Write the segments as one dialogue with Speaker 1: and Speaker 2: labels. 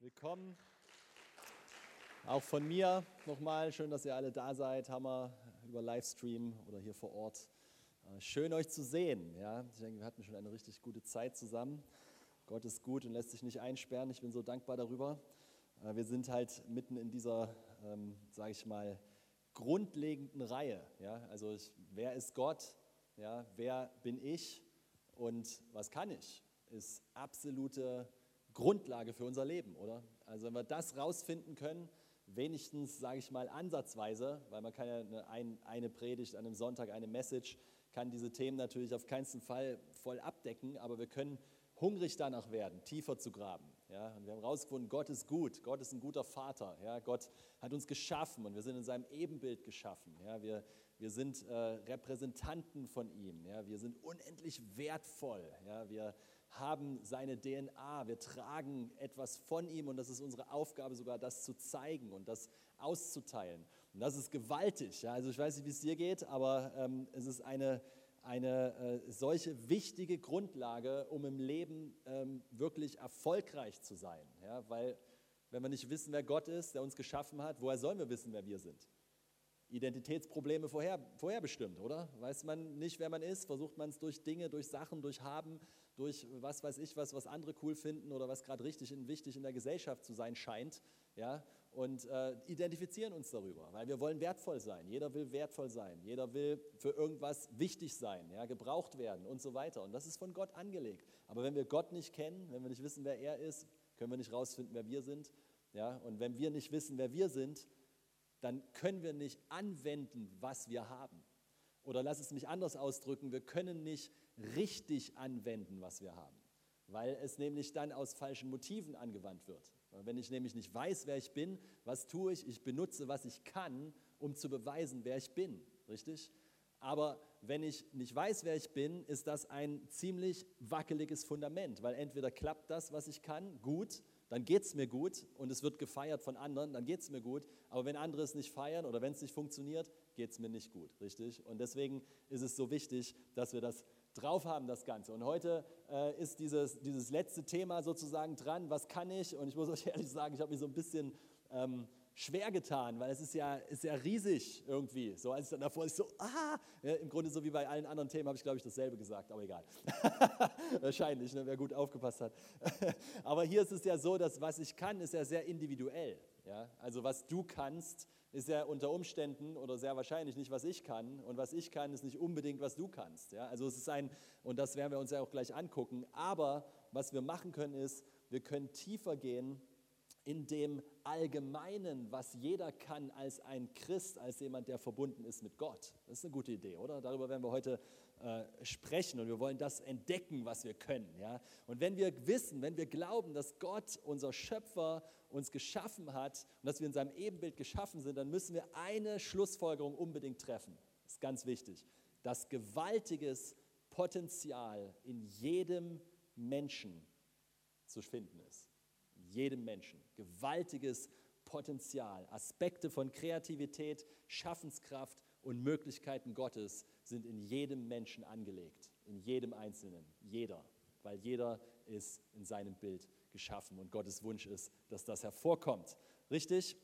Speaker 1: Willkommen. Auch von mir nochmal, schön, dass ihr alle da seid, Hammer, über Livestream oder hier vor Ort. Äh, schön euch zu sehen. Ja? Ich denke, wir hatten schon eine richtig gute Zeit zusammen. Gott ist gut und lässt sich nicht einsperren. Ich bin so dankbar darüber. Äh, wir sind halt mitten in dieser, ähm, sage ich mal, grundlegenden Reihe. Ja? Also ich, wer ist Gott? Ja? Wer bin ich? Und was kann ich? Ist absolute Grundlage für unser Leben, oder? Also wenn wir das rausfinden können, wenigstens, sage ich mal, ansatzweise, weil man kann ja eine, eine Predigt an einem Sonntag, eine Message, kann diese Themen natürlich auf keinen Fall voll abdecken, aber wir können hungrig danach werden, tiefer zu graben. Ja? Und wir haben herausgefunden, Gott ist gut, Gott ist ein guter Vater. Ja? Gott hat uns geschaffen und wir sind in seinem Ebenbild geschaffen. Ja? Wir, wir sind äh, Repräsentanten von ihm. Ja? Wir sind unendlich wertvoll. Ja? Wir, haben seine DNA, wir tragen etwas von ihm und das ist unsere Aufgabe sogar, das zu zeigen und das auszuteilen. Und das ist gewaltig. Ja? Also ich weiß nicht, wie es dir geht, aber ähm, es ist eine, eine äh, solche wichtige Grundlage, um im Leben ähm, wirklich erfolgreich zu sein. Ja? Weil wenn wir nicht wissen, wer Gott ist, der uns geschaffen hat, woher sollen wir wissen, wer wir sind? Identitätsprobleme vorher, vorherbestimmt, oder? Weiß man nicht, wer man ist, versucht man es durch Dinge, durch Sachen, durch Haben, durch was weiß ich was, was andere cool finden oder was gerade richtig und wichtig in der Gesellschaft zu sein scheint, ja, und äh, identifizieren uns darüber, weil wir wollen wertvoll sein. Jeder will wertvoll sein, jeder will für irgendwas wichtig sein, ja, gebraucht werden und so weiter. Und das ist von Gott angelegt. Aber wenn wir Gott nicht kennen, wenn wir nicht wissen, wer er ist, können wir nicht rausfinden, wer wir sind. Ja, und wenn wir nicht wissen, wer wir sind, dann können wir nicht anwenden, was wir haben. Oder lass es mich anders ausdrücken, wir können nicht richtig anwenden, was wir haben, weil es nämlich dann aus falschen Motiven angewandt wird. Wenn ich nämlich nicht weiß, wer ich bin, was tue ich? Ich benutze, was ich kann, um zu beweisen, wer ich bin. Richtig? Aber wenn ich nicht weiß, wer ich bin, ist das ein ziemlich wackeliges Fundament, weil entweder klappt das, was ich kann, gut, dann geht es mir gut und es wird gefeiert von anderen, dann geht es mir gut. Aber wenn andere es nicht feiern oder wenn es nicht funktioniert, geht es mir nicht gut, richtig? Und deswegen ist es so wichtig, dass wir das drauf haben, das Ganze. Und heute äh, ist dieses, dieses letzte Thema sozusagen dran, was kann ich? Und ich muss euch ehrlich sagen, ich habe mich so ein bisschen... Ähm, schwer getan, weil es ist ja, ist ja riesig irgendwie. So als ich dann davor ist so, ah, ja, im Grunde so wie bei allen anderen Themen habe ich, glaube ich, dasselbe gesagt, aber egal. Wahrscheinlich, ne, wer gut aufgepasst hat. aber hier ist es ja so, dass was ich kann, ist ja sehr individuell. Ja? Also was du kannst, ist ja unter Umständen oder sehr wahrscheinlich nicht, was ich kann. Und was ich kann, ist nicht unbedingt, was du kannst. Ja? Also es ist ein, und das werden wir uns ja auch gleich angucken, aber was wir machen können, ist, wir können tiefer gehen in dem Allgemeinen, was jeder kann als ein Christ, als jemand, der verbunden ist mit Gott. Das ist eine gute Idee, oder? Darüber werden wir heute äh, sprechen und wir wollen das entdecken, was wir können. Ja? Und wenn wir wissen, wenn wir glauben, dass Gott, unser Schöpfer, uns geschaffen hat und dass wir in seinem Ebenbild geschaffen sind, dann müssen wir eine Schlussfolgerung unbedingt treffen. Das ist ganz wichtig. Dass gewaltiges Potenzial in jedem Menschen zu finden ist jedem Menschen. Gewaltiges Potenzial, Aspekte von Kreativität, Schaffenskraft und Möglichkeiten Gottes sind in jedem Menschen angelegt, in jedem Einzelnen, jeder, weil jeder ist in seinem Bild geschaffen und Gottes Wunsch ist, dass das hervorkommt. Richtig?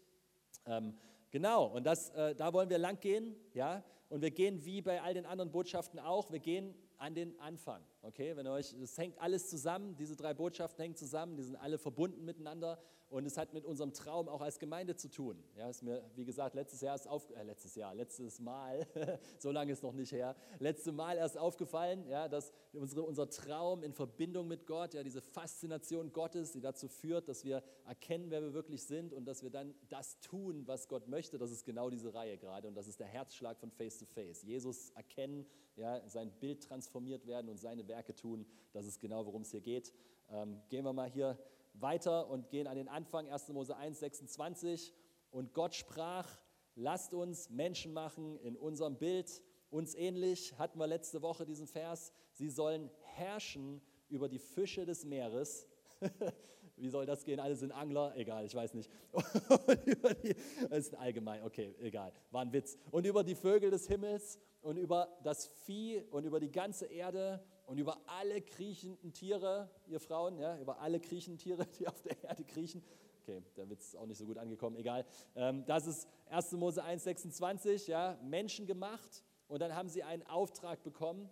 Speaker 1: Ähm, genau, und das, äh, da wollen wir lang gehen, ja, und wir gehen wie bei all den anderen Botschaften auch, wir gehen an den Anfang. Okay, wenn ihr euch, es hängt alles zusammen, diese drei Botschaften hängen zusammen, die sind alle verbunden miteinander und es hat mit unserem Traum auch als Gemeinde zu tun. Ja, ist mir, wie gesagt, letztes Jahr ist auf, äh, letztes Jahr, letztes Mal, so lange ist noch nicht her, letztes Mal erst aufgefallen, ja, dass unsere, unser Traum in Verbindung mit Gott, ja, diese Faszination Gottes, die dazu führt, dass wir erkennen, wer wir wirklich sind und dass wir dann das tun, was Gott möchte, das ist genau diese Reihe gerade und das ist der Herzschlag von Face to Face. Jesus erkennen, ja, sein Bild transformiert werden und seine Werke tun. Das ist genau, worum es hier geht. Ähm, gehen wir mal hier weiter und gehen an den Anfang, 1. Mose 1, 26. Und Gott sprach, lasst uns Menschen machen in unserem Bild, uns ähnlich, hatten wir letzte Woche diesen Vers, sie sollen herrschen über die Fische des Meeres. Wie soll das gehen? Alle sind Angler? Egal, ich weiß nicht. das ist allgemein, okay, egal, war ein Witz. Und über die Vögel des Himmels und über das Vieh und über die ganze Erde und über alle kriechenden Tiere, ihr Frauen, ja, über alle kriechenden Tiere, die auf der Erde kriechen. Okay, der Witz ist auch nicht so gut angekommen, egal. Ähm, das ist 1. Mose 1, 26, ja, Menschen gemacht und dann haben sie einen Auftrag bekommen.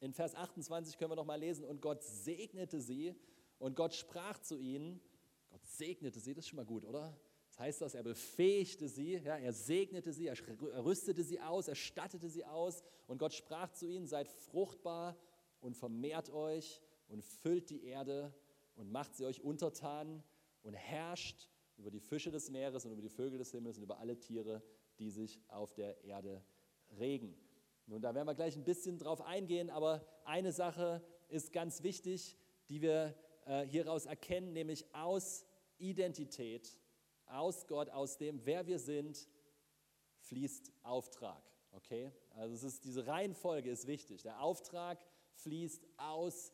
Speaker 1: In Vers 28 können wir noch mal lesen, und Gott segnete sie und Gott sprach zu ihnen, Gott segnete sie, das ist schon mal gut, oder? Das heißt das, er befähigte sie, ja, er segnete sie, er rüstete sie aus, er stattete sie aus und Gott sprach zu ihnen, seid fruchtbar und vermehrt euch und füllt die Erde und macht sie euch untertan und herrscht über die Fische des Meeres und über die Vögel des Himmels und über alle Tiere, die sich auf der Erde regen. Nun, da werden wir gleich ein bisschen drauf eingehen, aber eine Sache ist ganz wichtig, die wir äh, hieraus erkennen, nämlich aus Identität, aus Gott, aus dem, wer wir sind, fließt Auftrag. Okay? Also es ist, diese Reihenfolge ist wichtig. Der Auftrag fließt aus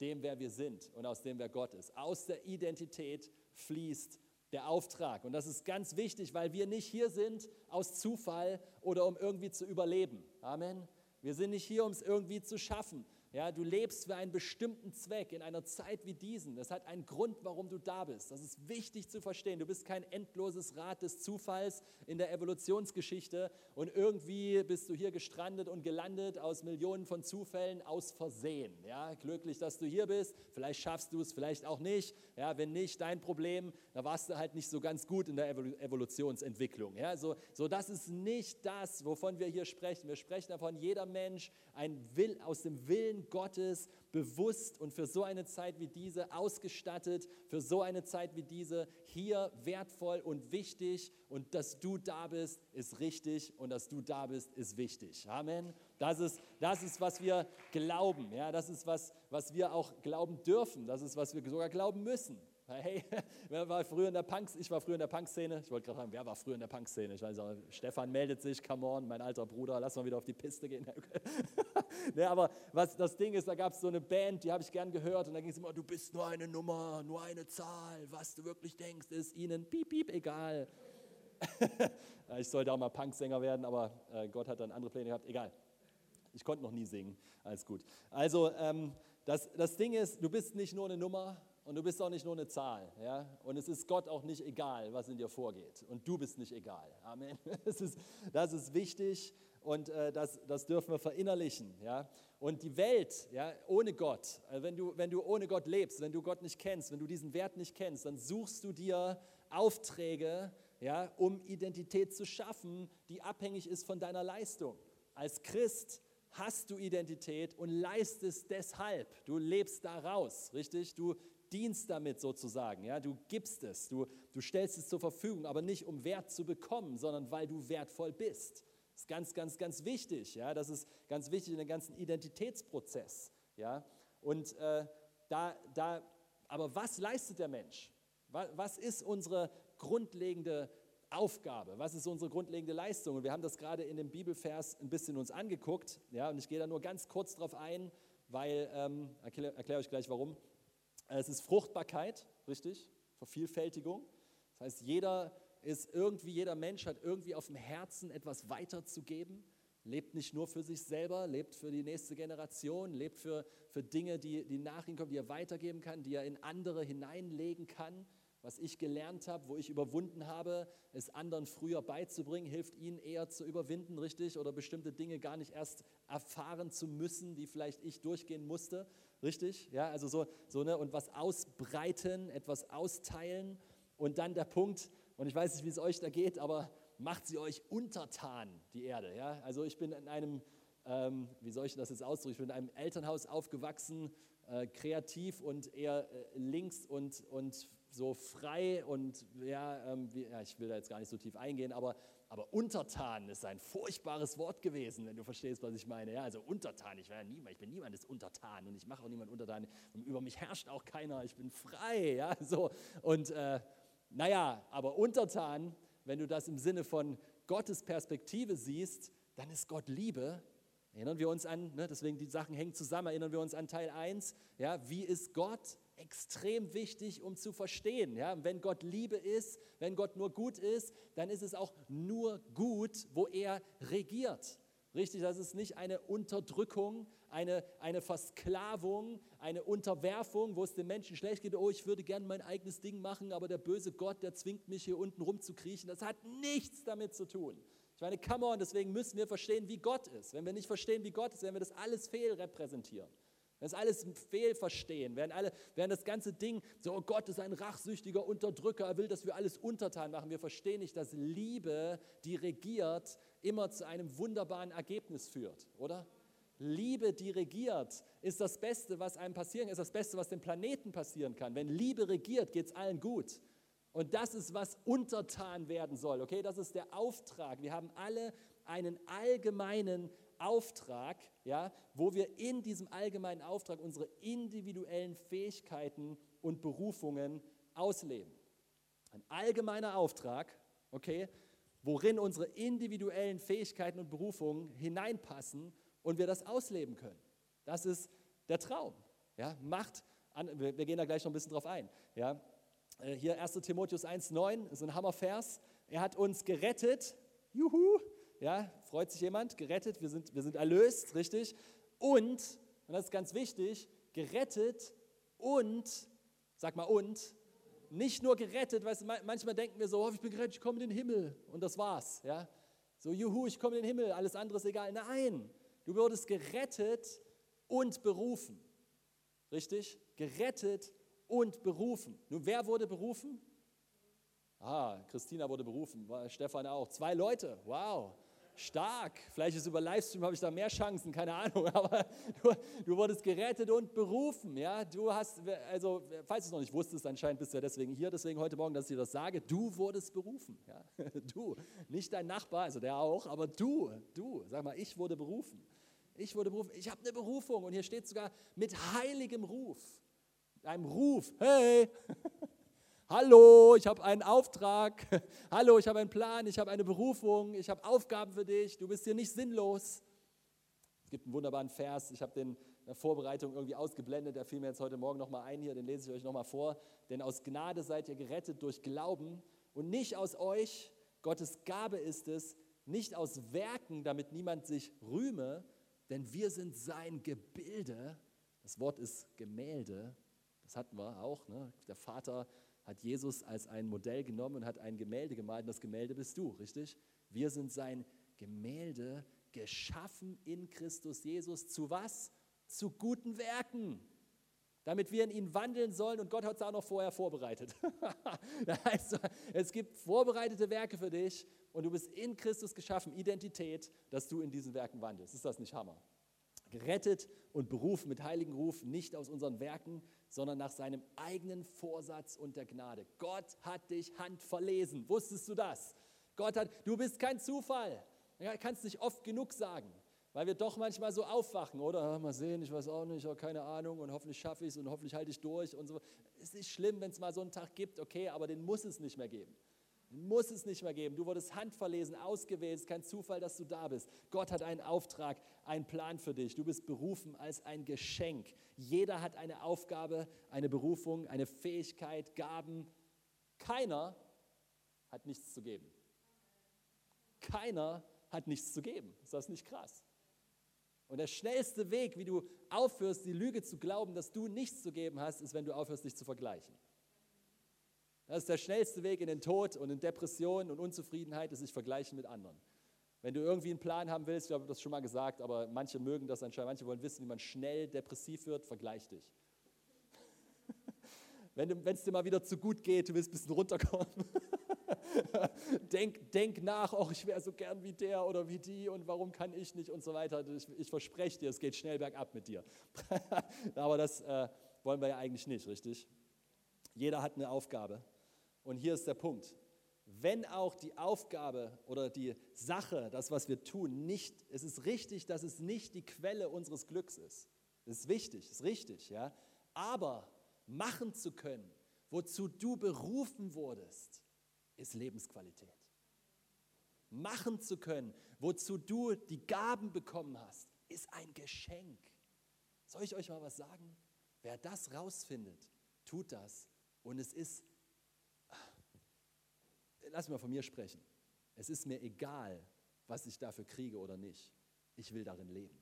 Speaker 1: dem, wer wir sind und aus dem, wer Gott ist. Aus der Identität fließt der Auftrag. Und das ist ganz wichtig, weil wir nicht hier sind aus Zufall oder um irgendwie zu überleben. Amen. Wir sind nicht hier, um es irgendwie zu schaffen. Ja, du lebst für einen bestimmten Zweck in einer Zeit wie diesen. Das hat einen Grund, warum du da bist. Das ist wichtig zu verstehen. Du bist kein endloses Rad des Zufalls in der Evolutionsgeschichte und irgendwie bist du hier gestrandet und gelandet aus Millionen von Zufällen aus Versehen. Ja, glücklich, dass du hier bist. Vielleicht schaffst du es, vielleicht auch nicht. Ja, wenn nicht, dein Problem. Da warst du halt nicht so ganz gut in der Evolutionsentwicklung. Ja, so, so das ist nicht das, wovon wir hier sprechen. Wir sprechen davon, jeder Mensch ein Will, aus dem Willen Willen Gottes bewusst und für so eine Zeit wie diese ausgestattet, für so eine Zeit wie diese hier wertvoll und wichtig. Und dass du da bist, ist richtig und dass du da bist, ist wichtig. Amen. Das ist, das ist was wir glauben. Ja, das ist was, was wir auch glauben dürfen. Das ist, was wir sogar glauben müssen. Hey, wer war früher in der Punk, ich war früher in der Punk-Szene. Ich wollte gerade sagen, wer war früher in der Punk-Szene? Ich weiß auch, Stefan meldet sich, come on, mein alter Bruder, lass mal wieder auf die Piste gehen. nee, aber was das Ding ist, da gab es so eine Band, die habe ich gern gehört und da ging es immer, du bist nur eine Nummer, nur eine Zahl, was du wirklich denkst, ist ihnen piep, piep, egal. ich sollte auch mal Punk-Sänger werden, aber äh, Gott hat dann andere Pläne gehabt, egal. Ich konnte noch nie singen, alles gut. Also ähm, das, das Ding ist, du bist nicht nur eine Nummer, und du bist auch nicht nur eine Zahl. Ja? Und es ist Gott auch nicht egal, was in dir vorgeht. Und du bist nicht egal. Amen. Das ist, das ist wichtig und äh, das, das dürfen wir verinnerlichen. Ja? Und die Welt ja, ohne Gott, also wenn, du, wenn du ohne Gott lebst, wenn du Gott nicht kennst, wenn du diesen Wert nicht kennst, dann suchst du dir Aufträge, ja, um Identität zu schaffen, die abhängig ist von deiner Leistung. Als Christ hast du Identität und leistest deshalb. Du lebst daraus, richtig? Du dienst damit sozusagen. Ja? Du gibst es, du, du stellst es zur Verfügung, aber nicht um Wert zu bekommen, sondern weil du wertvoll bist. Das ist ganz, ganz, ganz wichtig. Ja? Das ist ganz wichtig in dem ganzen Identitätsprozess. Ja? Und äh, da, da, aber was leistet der Mensch? Was, ist unsere grundlegende Aufgabe? Was ist unsere grundlegende Leistung? Und wir haben das gerade in dem Bibelvers ein bisschen uns angeguckt. Ja, und ich gehe da nur ganz kurz drauf ein, weil, ähm, erkläre erklär euch gleich warum. Es ist Fruchtbarkeit, richtig? Vervielfältigung. Das heißt, jeder ist irgendwie, jeder Mensch hat irgendwie auf dem Herzen etwas weiterzugeben, lebt nicht nur für sich selber, lebt für die nächste Generation, lebt für, für Dinge, die, die nach ihm kommen, die er weitergeben kann, die er in andere hineinlegen kann. Was ich gelernt habe, wo ich überwunden habe, es anderen früher beizubringen, hilft ihnen eher zu überwinden, richtig? Oder bestimmte Dinge gar nicht erst erfahren zu müssen, die vielleicht ich durchgehen musste, richtig? Ja, also so, so ne, und was ausbreiten, etwas austeilen. Und dann der Punkt, und ich weiß nicht, wie es euch da geht, aber macht sie euch untertan, die Erde. Ja? Also ich bin in einem, ähm, wie soll ich das jetzt ausdrücken, ich bin in einem Elternhaus aufgewachsen, äh, kreativ und eher äh, links und, und so frei und ja, ähm, wie, ja, ich will da jetzt gar nicht so tief eingehen, aber, aber untertan ist ein furchtbares Wort gewesen, wenn du verstehst, was ich meine. Ja, also untertan, ich, niemand, ich bin niemandes untertan und ich mache auch niemand untertan und über mich herrscht auch keiner, ich bin frei. Ja, so. Und äh, naja, aber untertan, wenn du das im Sinne von Gottes Perspektive siehst, dann ist Gott Liebe. Erinnern wir uns an, ne, deswegen die Sachen hängen zusammen, erinnern wir uns an Teil 1, ja, wie ist Gott? Extrem wichtig, um zu verstehen. Ja? Wenn Gott Liebe ist, wenn Gott nur gut ist, dann ist es auch nur gut, wo er regiert. Richtig, das ist nicht eine Unterdrückung, eine, eine Versklavung, eine Unterwerfung, wo es dem Menschen schlecht geht. Oh, ich würde gerne mein eigenes Ding machen, aber der böse Gott, der zwingt mich hier unten rumzukriechen. Das hat nichts damit zu tun. Ich meine, come on, deswegen müssen wir verstehen, wie Gott ist. Wenn wir nicht verstehen, wie Gott ist, werden wir das alles fehlrepräsentieren. Das ist alles fehlverstehen, werden, alle, werden das ganze Ding so, oh Gott ist ein rachsüchtiger Unterdrücker, er will, dass wir alles untertan machen. Wir verstehen nicht, dass Liebe, die regiert, immer zu einem wunderbaren Ergebnis führt, oder? Liebe, die regiert, ist das Beste, was einem passieren kann, ist das Beste, was dem Planeten passieren kann. Wenn Liebe regiert, geht es allen gut. Und das ist, was untertan werden soll, okay? Das ist der Auftrag. Wir haben alle einen allgemeinen Auftrag, ja, wo wir in diesem allgemeinen Auftrag unsere individuellen Fähigkeiten und Berufungen ausleben. Ein allgemeiner Auftrag, okay, worin unsere individuellen Fähigkeiten und Berufungen hineinpassen und wir das ausleben können. Das ist der Traum. Ja, macht, an, wir, wir gehen da gleich noch ein bisschen drauf ein. Ja, äh, hier 1. Timotheus 1,9 ist ein Hammervers. Er hat uns gerettet. Juhu, ja, freut sich jemand? Gerettet, wir sind, wir sind erlöst, richtig? Und, und das ist ganz wichtig, gerettet und, sag mal und, nicht nur gerettet, weißt du, manchmal denken wir so, oh, ich bin gerettet, ich komme in den Himmel und das war's, ja? So, juhu, ich komme in den Himmel, alles andere ist egal. Nein, du wurdest gerettet und berufen. Richtig? Gerettet und berufen. Nun, wer wurde berufen? Ah, Christina wurde berufen, Stefan auch. Zwei Leute, wow. Stark. Vielleicht ist über Livestream habe ich da mehr Chancen, keine Ahnung. Aber du, du, wurdest gerettet und berufen. Ja, du hast, also falls du es noch nicht wusstest, anscheinend bist du ja deswegen hier, deswegen heute Morgen, dass ich dir das sage. Du wurdest berufen. Ja, du, nicht dein Nachbar, also der auch, aber du, du. Sag mal, ich wurde berufen. Ich wurde berufen. Ich habe eine Berufung und hier steht sogar mit heiligem Ruf. Einem Ruf. Hey. Hallo, ich habe einen Auftrag. Hallo, ich habe einen Plan. Ich habe eine Berufung. Ich habe Aufgaben für dich. Du bist hier nicht sinnlos. Es gibt einen wunderbaren Vers. Ich habe den in der Vorbereitung irgendwie ausgeblendet. Der fiel mir jetzt heute Morgen nochmal ein hier. Den lese ich euch nochmal vor. Denn aus Gnade seid ihr gerettet durch Glauben und nicht aus euch. Gottes Gabe ist es, nicht aus Werken, damit niemand sich rühme. Denn wir sind sein Gebilde. Das Wort ist Gemälde. Das hatten wir auch. Ne? Der Vater hat Jesus als ein Modell genommen und hat ein Gemälde gemalt. Und das Gemälde bist du, richtig? Wir sind sein Gemälde, geschaffen in Christus Jesus. Zu was? Zu guten Werken. Damit wir in ihn wandeln sollen und Gott hat es auch noch vorher vorbereitet. das heißt, es gibt vorbereitete Werke für dich und du bist in Christus geschaffen, Identität, dass du in diesen Werken wandelst. Ist das nicht Hammer? Gerettet und berufen mit heiligen Ruf, nicht aus unseren Werken, sondern nach seinem eigenen Vorsatz und der Gnade. Gott hat dich handverlesen. Wusstest du das? Gott hat, du bist kein Zufall. Ja, kannst nicht oft genug sagen, weil wir doch manchmal so aufwachen, oder? Ah, mal sehen, ich weiß auch nicht, oh, keine Ahnung und hoffentlich schaffe ich es und hoffentlich halte ich durch und so. Es ist schlimm, wenn es mal so einen Tag gibt, okay, aber den muss es nicht mehr geben. Muss es nicht mehr geben. Du wurdest handverlesen, ausgewählt. Kein Zufall, dass du da bist. Gott hat einen Auftrag, einen Plan für dich. Du bist berufen als ein Geschenk. Jeder hat eine Aufgabe, eine Berufung, eine Fähigkeit, Gaben. Keiner hat nichts zu geben. Keiner hat nichts zu geben. Ist das nicht krass? Und der schnellste Weg, wie du aufhörst, die Lüge zu glauben, dass du nichts zu geben hast, ist, wenn du aufhörst, dich zu vergleichen. Das ist der schnellste Weg in den Tod und in Depressionen und Unzufriedenheit, ist sich vergleichen mit anderen. Wenn du irgendwie einen Plan haben willst, ich habe das schon mal gesagt, aber manche mögen das anscheinend, manche wollen wissen, wie man schnell depressiv wird, vergleich dich. Wenn es dir mal wieder zu gut geht, du willst ein bisschen runterkommen, denk, denk nach, oh, ich wäre so gern wie der oder wie die und warum kann ich nicht und so weiter. Ich, ich verspreche dir, es geht schnell bergab mit dir. aber das äh, wollen wir ja eigentlich nicht, richtig? Jeder hat eine Aufgabe. Und hier ist der Punkt. Wenn auch die Aufgabe oder die Sache, das, was wir tun, nicht, es ist richtig, dass es nicht die Quelle unseres Glücks ist. Das ist wichtig, ist richtig, ja. Aber machen zu können, wozu du berufen wurdest, ist Lebensqualität. Machen zu können, wozu du die Gaben bekommen hast, ist ein Geschenk. Soll ich euch mal was sagen? Wer das rausfindet, tut das. Und es ist lass mal von mir sprechen. Es ist mir egal, was ich dafür kriege oder nicht. ich will darin leben.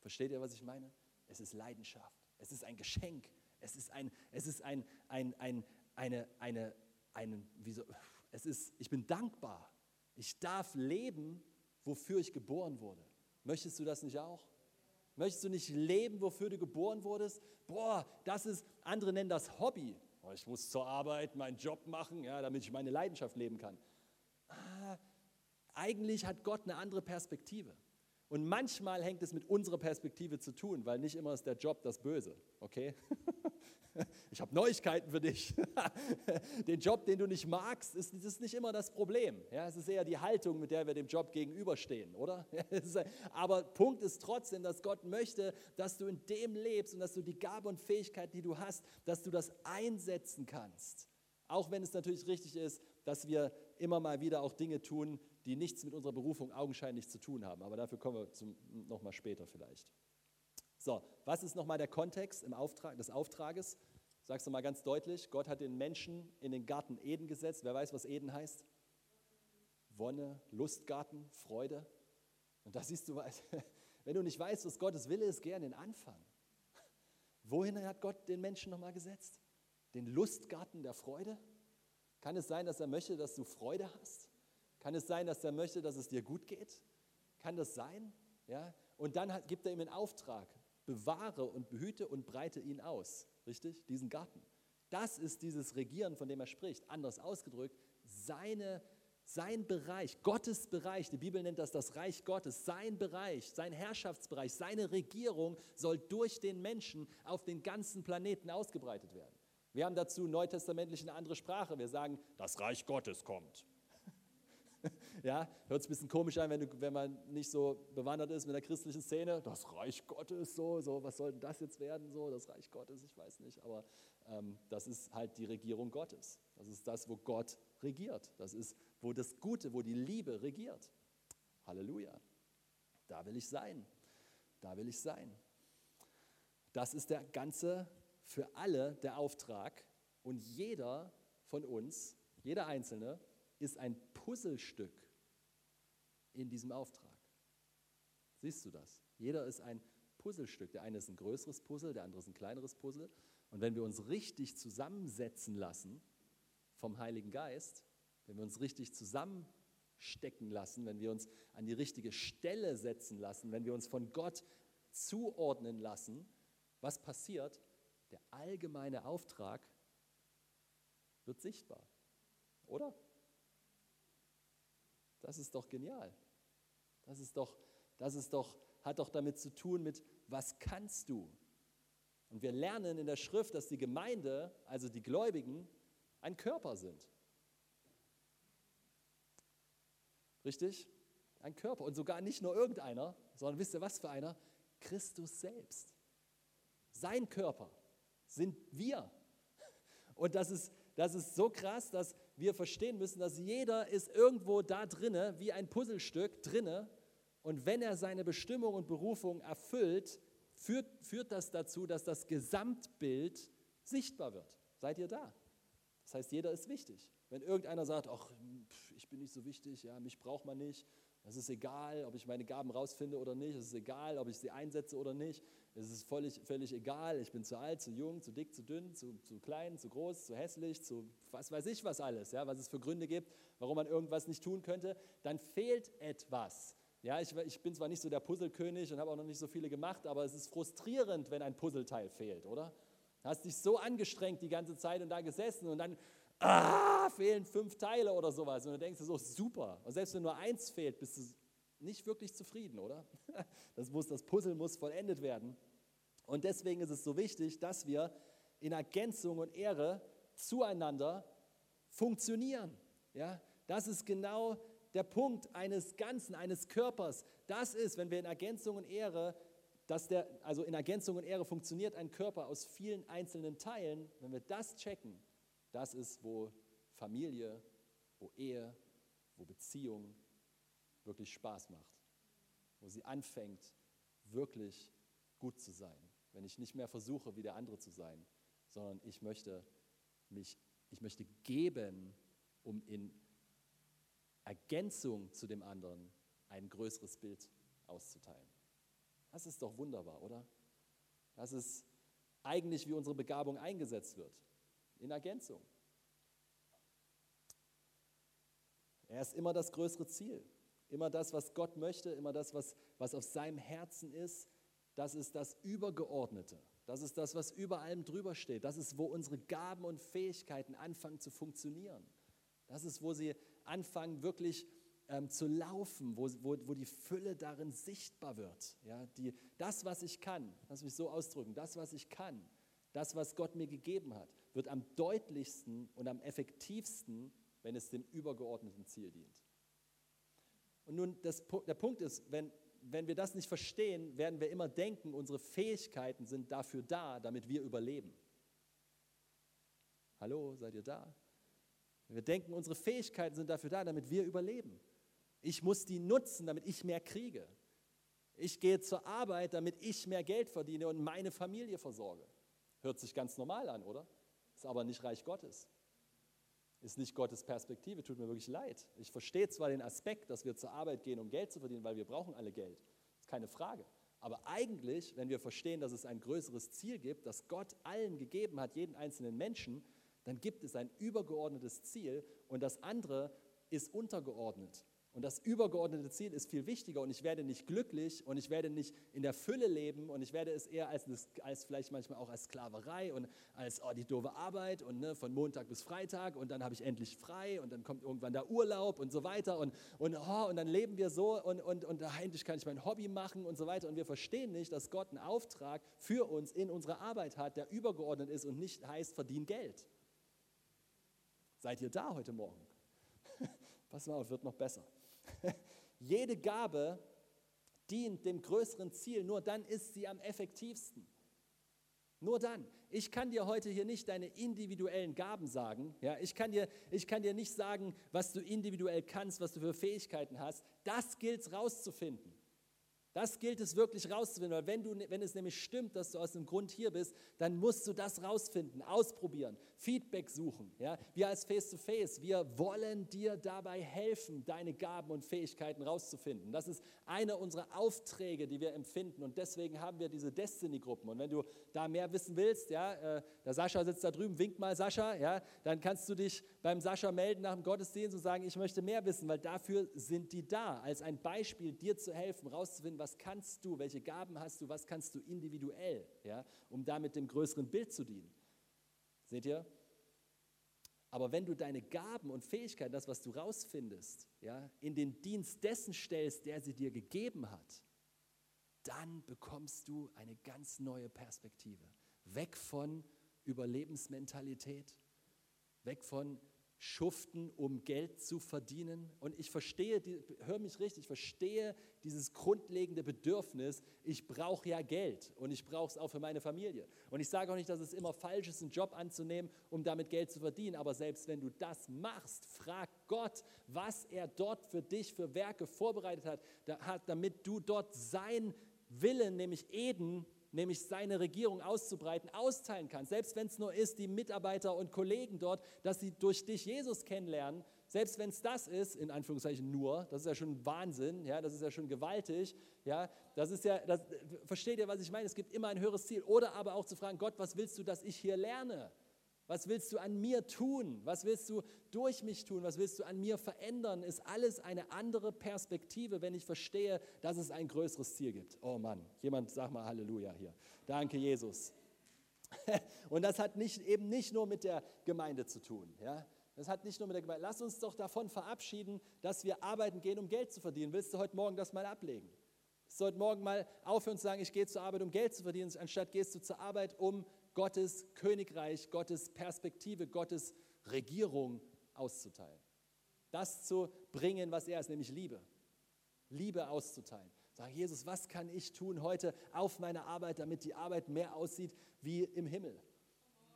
Speaker 1: Versteht ihr, was ich meine? Es ist Leidenschaft, es ist ein Geschenk, es ist ein, es ist ein, ein, ein, eine, eine, einen, wieso, es ist, ich bin dankbar. Ich darf leben, wofür ich geboren wurde. Möchtest du das nicht auch? Möchtest du nicht leben, wofür du geboren wurdest? Boah, das ist, andere nennen das Hobby. Oh, ich muss zur Arbeit meinen Job machen, ja, damit ich meine Leidenschaft leben kann. Ah, eigentlich hat Gott eine andere Perspektive. Und manchmal hängt es mit unserer Perspektive zu tun, weil nicht immer ist der Job das Böse, okay? Ich habe Neuigkeiten für dich. Den Job, den du nicht magst, ist, ist nicht immer das Problem. Ja, es ist eher die Haltung, mit der wir dem Job gegenüberstehen, oder? Aber Punkt ist trotzdem, dass Gott möchte, dass du in dem lebst und dass du die Gabe und Fähigkeit, die du hast, dass du das einsetzen kannst. Auch wenn es natürlich richtig ist, dass wir immer mal wieder auch Dinge tun, die nichts mit unserer Berufung augenscheinlich zu tun haben. Aber dafür kommen wir zum, noch mal später vielleicht. So, was ist nochmal der Kontext im Auftrag, des Auftrages? Sagst du mal ganz deutlich, Gott hat den Menschen in den Garten Eden gesetzt. Wer weiß, was Eden heißt? Wonne, Lustgarten, Freude. Und da siehst du, wenn du nicht weißt, was Gottes Wille ist, geh an den Anfang. Wohin hat Gott den Menschen nochmal gesetzt? Den Lustgarten der Freude? Kann es sein, dass er möchte, dass du Freude hast? Kann es sein, dass er möchte, dass es dir gut geht? Kann das sein? Ja? Und dann gibt er ihm einen Auftrag bewahre und behüte und breite ihn aus. Richtig? Diesen Garten. Das ist dieses Regieren, von dem er spricht. Anders ausgedrückt, seine, sein Bereich, Gottes Bereich, die Bibel nennt das das Reich Gottes, sein Bereich, sein Herrschaftsbereich, seine Regierung soll durch den Menschen auf den ganzen Planeten ausgebreitet werden. Wir haben dazu neutestamentlich eine andere Sprache. Wir sagen, das Reich Gottes kommt. Ja, hört sich ein bisschen komisch an, wenn, du, wenn man nicht so bewandert ist mit der christlichen Szene. Das Reich Gottes, so, so, was soll denn das jetzt werden? So, das Reich Gottes, ich weiß nicht, aber ähm, das ist halt die Regierung Gottes. Das ist das, wo Gott regiert. Das ist, wo das Gute, wo die Liebe regiert. Halleluja. Da will ich sein. Da will ich sein. Das ist der ganze, für alle der Auftrag. Und jeder von uns, jeder Einzelne, ist ein Puzzlestück in diesem Auftrag. Siehst du das? Jeder ist ein Puzzlestück. Der eine ist ein größeres Puzzle, der andere ist ein kleineres Puzzle. Und wenn wir uns richtig zusammensetzen lassen vom Heiligen Geist, wenn wir uns richtig zusammenstecken lassen, wenn wir uns an die richtige Stelle setzen lassen, wenn wir uns von Gott zuordnen lassen, was passiert? Der allgemeine Auftrag wird sichtbar, oder? Das ist doch genial. Das ist doch, das ist doch, hat doch damit zu tun mit, was kannst du? Und wir lernen in der Schrift, dass die Gemeinde, also die Gläubigen, ein Körper sind. Richtig? Ein Körper. Und sogar nicht nur irgendeiner, sondern wisst ihr was für einer? Christus selbst. Sein Körper sind wir. Und das ist, das ist so krass, dass wir verstehen müssen, dass jeder ist irgendwo da drinne, wie ein Puzzlestück drinne. Und wenn er seine Bestimmung und Berufung erfüllt, führt, führt das dazu, dass das Gesamtbild sichtbar wird. Seid ihr da? Das heißt, jeder ist wichtig. Wenn irgendeiner sagt, ach, ich bin nicht so wichtig, ja, mich braucht man nicht, es ist egal, ob ich meine Gaben rausfinde oder nicht, es ist egal, ob ich sie einsetze oder nicht, es ist völlig, völlig egal, ich bin zu alt, zu jung, zu dick, zu dünn, zu, zu klein, zu groß, zu hässlich, zu was weiß ich was alles, ja, was es für Gründe gibt, warum man irgendwas nicht tun könnte, dann fehlt etwas. Ja, ich, ich bin zwar nicht so der Puzzlekönig und habe auch noch nicht so viele gemacht, aber es ist frustrierend, wenn ein Puzzleteil fehlt, oder? Du hast dich so angestrengt die ganze Zeit und da gesessen und dann ah, fehlen fünf Teile oder sowas. Und du denkst so, super. Und selbst wenn nur eins fehlt, bist du nicht wirklich zufrieden, oder? Das, muss, das Puzzle muss vollendet werden. Und deswegen ist es so wichtig, dass wir in Ergänzung und Ehre zueinander funktionieren. Ja, das ist genau der Punkt eines Ganzen, eines Körpers. Das ist, wenn wir in Ergänzung und Ehre, dass der, also in Ergänzung und Ehre funktioniert ein Körper aus vielen einzelnen Teilen. Wenn wir das checken, das ist, wo Familie, wo Ehe, wo Beziehung wirklich Spaß macht. Wo sie anfängt, wirklich gut zu sein wenn ich nicht mehr versuche, wie der andere zu sein, sondern ich möchte mich, ich möchte geben, um in Ergänzung zu dem anderen ein größeres Bild auszuteilen. Das ist doch wunderbar, oder? Das ist eigentlich, wie unsere Begabung eingesetzt wird, in Ergänzung. Er ist immer das größere Ziel, immer das, was Gott möchte, immer das, was, was auf seinem Herzen ist. Das ist das Übergeordnete. Das ist das, was über allem drüber steht. Das ist, wo unsere Gaben und Fähigkeiten anfangen zu funktionieren. Das ist, wo sie anfangen wirklich ähm, zu laufen, wo, wo, wo die Fülle darin sichtbar wird. Ja, die, das, was ich kann, lass mich so ausdrücken, das, was ich kann, das, was Gott mir gegeben hat, wird am deutlichsten und am effektivsten, wenn es dem übergeordneten Ziel dient. Und nun, das, der Punkt ist, wenn, wenn wir das nicht verstehen, werden wir immer denken, unsere Fähigkeiten sind dafür da, damit wir überleben. Hallo, seid ihr da? Wir denken, unsere Fähigkeiten sind dafür da, damit wir überleben. Ich muss die nutzen, damit ich mehr kriege. Ich gehe zur Arbeit, damit ich mehr Geld verdiene und meine Familie versorge. Hört sich ganz normal an, oder? Ist aber nicht Reich Gottes. Ist nicht Gottes Perspektive, tut mir wirklich leid. Ich verstehe zwar den Aspekt, dass wir zur Arbeit gehen, um Geld zu verdienen, weil wir brauchen alle Geld. Ist keine Frage. Aber eigentlich, wenn wir verstehen, dass es ein größeres Ziel gibt, das Gott allen gegeben hat, jeden einzelnen Menschen, dann gibt es ein übergeordnetes Ziel und das andere ist untergeordnet. Und das übergeordnete Ziel ist viel wichtiger und ich werde nicht glücklich und ich werde nicht in der Fülle leben und ich werde es eher als, als vielleicht manchmal auch als Sklaverei und als oh, die doofe Arbeit und ne, von Montag bis Freitag und dann habe ich endlich frei und dann kommt irgendwann der Urlaub und so weiter und, und, oh, und dann leben wir so und, und, und endlich kann ich mein Hobby machen und so weiter und wir verstehen nicht, dass Gott einen Auftrag für uns in unserer Arbeit hat, der übergeordnet ist und nicht heißt, verdien Geld. Seid ihr da heute Morgen? Pass mal auf, wird noch besser. Jede Gabe dient dem größeren Ziel, nur dann ist sie am effektivsten. Nur dann. Ich kann dir heute hier nicht deine individuellen Gaben sagen. Ja, ich, kann dir, ich kann dir nicht sagen, was du individuell kannst, was du für Fähigkeiten hast. Das gilt es rauszufinden. Das gilt es wirklich rauszufinden, weil wenn, du, wenn es nämlich stimmt, dass du aus dem Grund hier bist, dann musst du das rausfinden, ausprobieren, Feedback suchen. Ja? Wir als Face-to-Face, -face, wir wollen dir dabei helfen, deine Gaben und Fähigkeiten rauszufinden. Das ist einer unserer Aufträge, die wir empfinden und deswegen haben wir diese Destiny-Gruppen. Und wenn du da mehr wissen willst, ja, äh, der Sascha sitzt da drüben, wink mal Sascha, ja, dann kannst du dich beim Sascha melden nach dem Gottesdienst und sagen, ich möchte mehr wissen, weil dafür sind die da, als ein Beispiel, dir zu helfen, rauszufinden, was kannst du, welche Gaben hast du, was kannst du individuell, ja, um damit dem größeren Bild zu dienen. Seht ihr? Aber wenn du deine Gaben und Fähigkeiten, das, was du rausfindest, ja, in den Dienst dessen stellst, der sie dir gegeben hat, dann bekommst du eine ganz neue Perspektive. Weg von Überlebensmentalität, weg von schuften, um Geld zu verdienen. Und ich verstehe, hör mich richtig, ich verstehe dieses grundlegende Bedürfnis, ich brauche ja Geld und ich brauche es auch für meine Familie. Und ich sage auch nicht, dass es immer falsch ist, einen Job anzunehmen, um damit Geld zu verdienen. Aber selbst wenn du das machst, frag Gott, was er dort für dich für Werke vorbereitet hat, damit du dort sein Willen, nämlich Eden, nämlich seine Regierung auszubreiten, austeilen kann. Selbst wenn es nur ist, die Mitarbeiter und Kollegen dort, dass sie durch dich Jesus kennenlernen, selbst wenn es das ist, in Anführungszeichen nur, das ist ja schon Wahnsinn, ja, das ist ja schon gewaltig, ja, das ist ja, das, versteht ihr, was ich meine? Es gibt immer ein höheres Ziel. Oder aber auch zu fragen, Gott, was willst du, dass ich hier lerne? Was willst du an mir tun? Was willst du durch mich tun? Was willst du an mir verändern? Ist alles eine andere Perspektive, wenn ich verstehe, dass es ein größeres Ziel gibt. Oh Mann, jemand sag mal Halleluja hier. Danke, Jesus. Und das hat nicht, eben nicht nur mit der Gemeinde zu tun. Ja? Das hat nicht nur mit der Gemeinde. Lass uns doch davon verabschieden, dass wir arbeiten gehen, um Geld zu verdienen. Willst du heute Morgen das mal ablegen? Heute Morgen mal aufhören zu sagen, ich gehe zur Arbeit, um Geld zu verdienen, anstatt gehst du zur Arbeit, um Gottes Königreich, Gottes Perspektive, Gottes Regierung auszuteilen. Das zu bringen, was er ist, nämlich Liebe. Liebe auszuteilen. Sagen, Jesus, was kann ich tun heute auf meiner Arbeit, damit die Arbeit mehr aussieht wie im Himmel?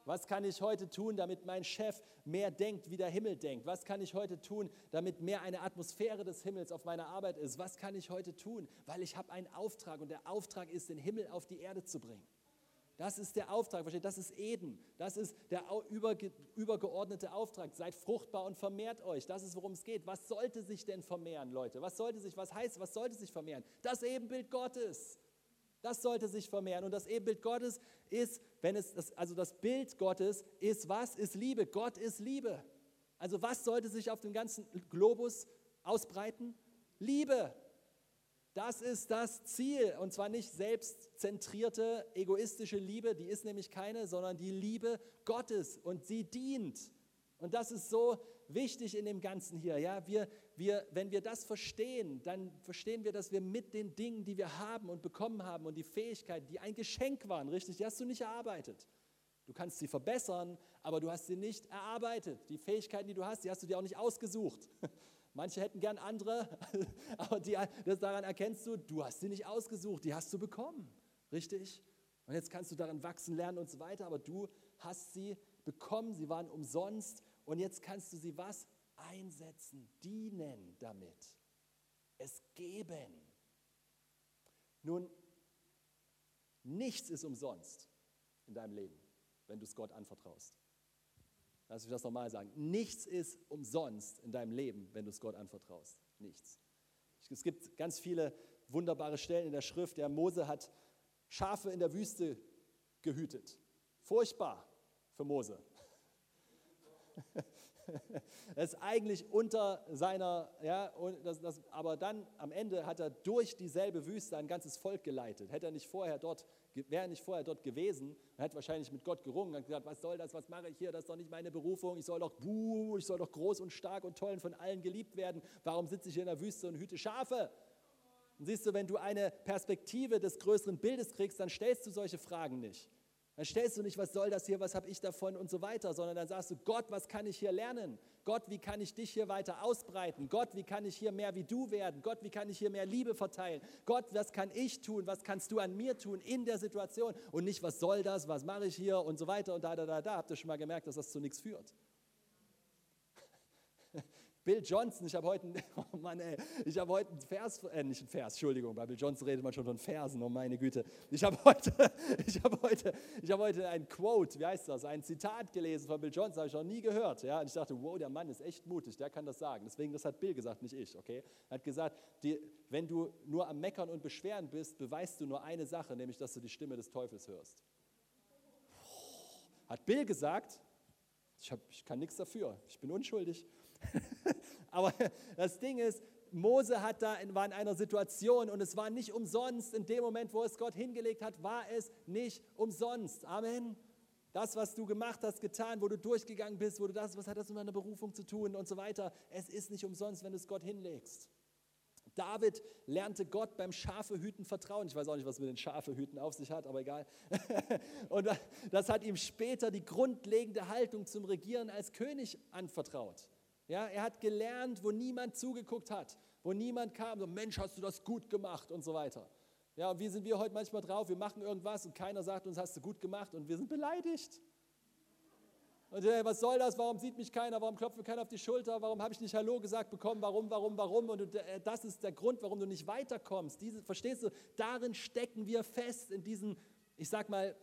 Speaker 1: Was kann ich heute tun, damit mein Chef mehr denkt, wie der Himmel denkt? Was kann ich heute tun, damit mehr eine Atmosphäre des Himmels auf meiner Arbeit ist? Was kann ich heute tun? Weil ich habe einen Auftrag und der Auftrag ist, den Himmel auf die Erde zu bringen. Das ist der Auftrag, versteht? Das ist Eden. Das ist der übergeordnete Auftrag. Seid fruchtbar und vermehrt euch. Das ist, worum es geht. Was sollte sich denn vermehren, Leute? Was sollte sich, was heißt, was sollte sich vermehren? Das Ebenbild Gottes. Das sollte sich vermehren. Und das Ebenbild Gottes ist, wenn es, das, also das Bild Gottes ist was? Ist Liebe. Gott ist Liebe. Also was sollte sich auf dem ganzen Globus ausbreiten? Liebe. Das ist das Ziel und zwar nicht selbstzentrierte, egoistische Liebe, die ist nämlich keine, sondern die Liebe Gottes und sie dient. Und das ist so wichtig in dem Ganzen hier. Ja? Wir, wir, wenn wir das verstehen, dann verstehen wir, dass wir mit den Dingen, die wir haben und bekommen haben und die Fähigkeiten, die ein Geschenk waren, richtig, die hast du nicht erarbeitet. Du kannst sie verbessern, aber du hast sie nicht erarbeitet. Die Fähigkeiten, die du hast, die hast du dir auch nicht ausgesucht. Manche hätten gern andere, aber die, das daran erkennst du, du hast sie nicht ausgesucht, die hast du bekommen. Richtig? Und jetzt kannst du daran wachsen, lernen und so weiter, aber du hast sie bekommen, sie waren umsonst und jetzt kannst du sie was? Einsetzen, dienen damit. Es geben. Nun, nichts ist umsonst in deinem Leben, wenn du es Gott anvertraust. Lass mich das nochmal sagen. Nichts ist umsonst in deinem Leben, wenn du es Gott anvertraust. Nichts. Es gibt ganz viele wunderbare Stellen in der Schrift. Der Mose hat Schafe in der Wüste gehütet. Furchtbar für Mose. Das ist eigentlich unter seiner, ja, das, das, aber dann am Ende hat er durch dieselbe Wüste ein ganzes Volk geleitet. Hätte er nicht vorher dort, wäre er nicht vorher dort gewesen, er hätte wahrscheinlich mit Gott gerungen und gesagt, was soll das, was mache ich hier, das ist doch nicht meine Berufung, ich soll doch, buh, ich soll doch groß und stark und toll und von allen geliebt werden. Warum sitze ich hier in der Wüste und hüte Schafe? Und siehst du, wenn du eine Perspektive des größeren Bildes kriegst, dann stellst du solche Fragen nicht. Dann stellst du nicht, was soll das hier, was habe ich davon und so weiter, sondern dann sagst du, Gott, was kann ich hier lernen? Gott, wie kann ich dich hier weiter ausbreiten? Gott, wie kann ich hier mehr wie du werden? Gott, wie kann ich hier mehr Liebe verteilen? Gott, was kann ich tun? Was kannst du an mir tun in der Situation? Und nicht, was soll das? Was mache ich hier? Und so weiter und da, da, da, da. Habt ihr schon mal gemerkt, dass das zu nichts führt? Bill Johnson, ich habe heute, oh Mann, ey, ich habe heute einen Vers, äh, nicht einen Vers, Entschuldigung, bei Bill Johnson redet man schon von Versen, oh meine Güte. Ich habe heute, ich habe heute, ich habe heute ein Quote, wie heißt das, ein Zitat gelesen von Bill Johnson, habe ich noch nie gehört, ja, und ich dachte, wow, der Mann ist echt mutig, der kann das sagen. Deswegen, das hat Bill gesagt, nicht ich, okay? Er hat gesagt, die, wenn du nur am Meckern und Beschweren bist, beweist du nur eine Sache, nämlich, dass du die Stimme des Teufels hörst. Hat Bill gesagt, ich, hab, ich kann nichts dafür, ich bin unschuldig. Aber das Ding ist, Mose hat da, war in einer Situation und es war nicht umsonst. In dem Moment, wo es Gott hingelegt hat, war es nicht umsonst. Amen. Das, was du gemacht hast, getan, wo du durchgegangen bist, wo du das, was hat das mit deiner Berufung zu tun und so weiter. Es ist nicht umsonst, wenn du es Gott hinlegst. David lernte Gott beim Schafehüten vertrauen. Ich weiß auch nicht, was mit den Schafehüten auf sich hat, aber egal. Und das hat ihm später die grundlegende Haltung zum Regieren als König anvertraut. Ja, er hat gelernt, wo niemand zugeguckt hat, wo niemand kam, so Mensch, hast du das gut gemacht und so weiter. Ja, und wie sind wir heute manchmal drauf? Wir machen irgendwas und keiner sagt uns, hast du gut gemacht und wir sind beleidigt. Und hey, was soll das? Warum sieht mich keiner? Warum klopft mir keiner auf die Schulter? Warum habe ich nicht Hallo gesagt bekommen? Warum, warum, warum? Und äh, das ist der Grund, warum du nicht weiterkommst. Diese, verstehst du? Darin stecken wir fest in diesen, ich sag mal,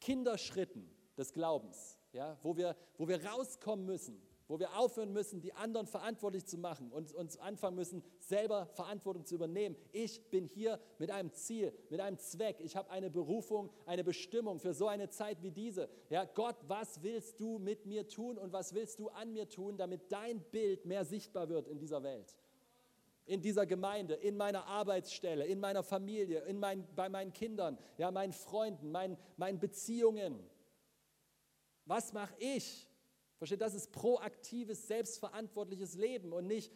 Speaker 1: Kinderschritten des Glaubens, ja, wo, wir, wo wir rauskommen müssen wo wir aufhören müssen, die anderen verantwortlich zu machen und uns anfangen müssen, selber Verantwortung zu übernehmen. Ich bin hier mit einem Ziel, mit einem Zweck. Ich habe eine Berufung, eine Bestimmung für so eine Zeit wie diese. Ja, Gott, was willst du mit mir tun und was willst du an mir tun, damit dein Bild mehr sichtbar wird in dieser Welt? in dieser Gemeinde, in meiner Arbeitsstelle, in meiner Familie, in mein, bei meinen Kindern, ja, meinen Freunden, meinen, meinen Beziehungen. Was mache ich, Versteht, das ist proaktives, selbstverantwortliches Leben und nicht,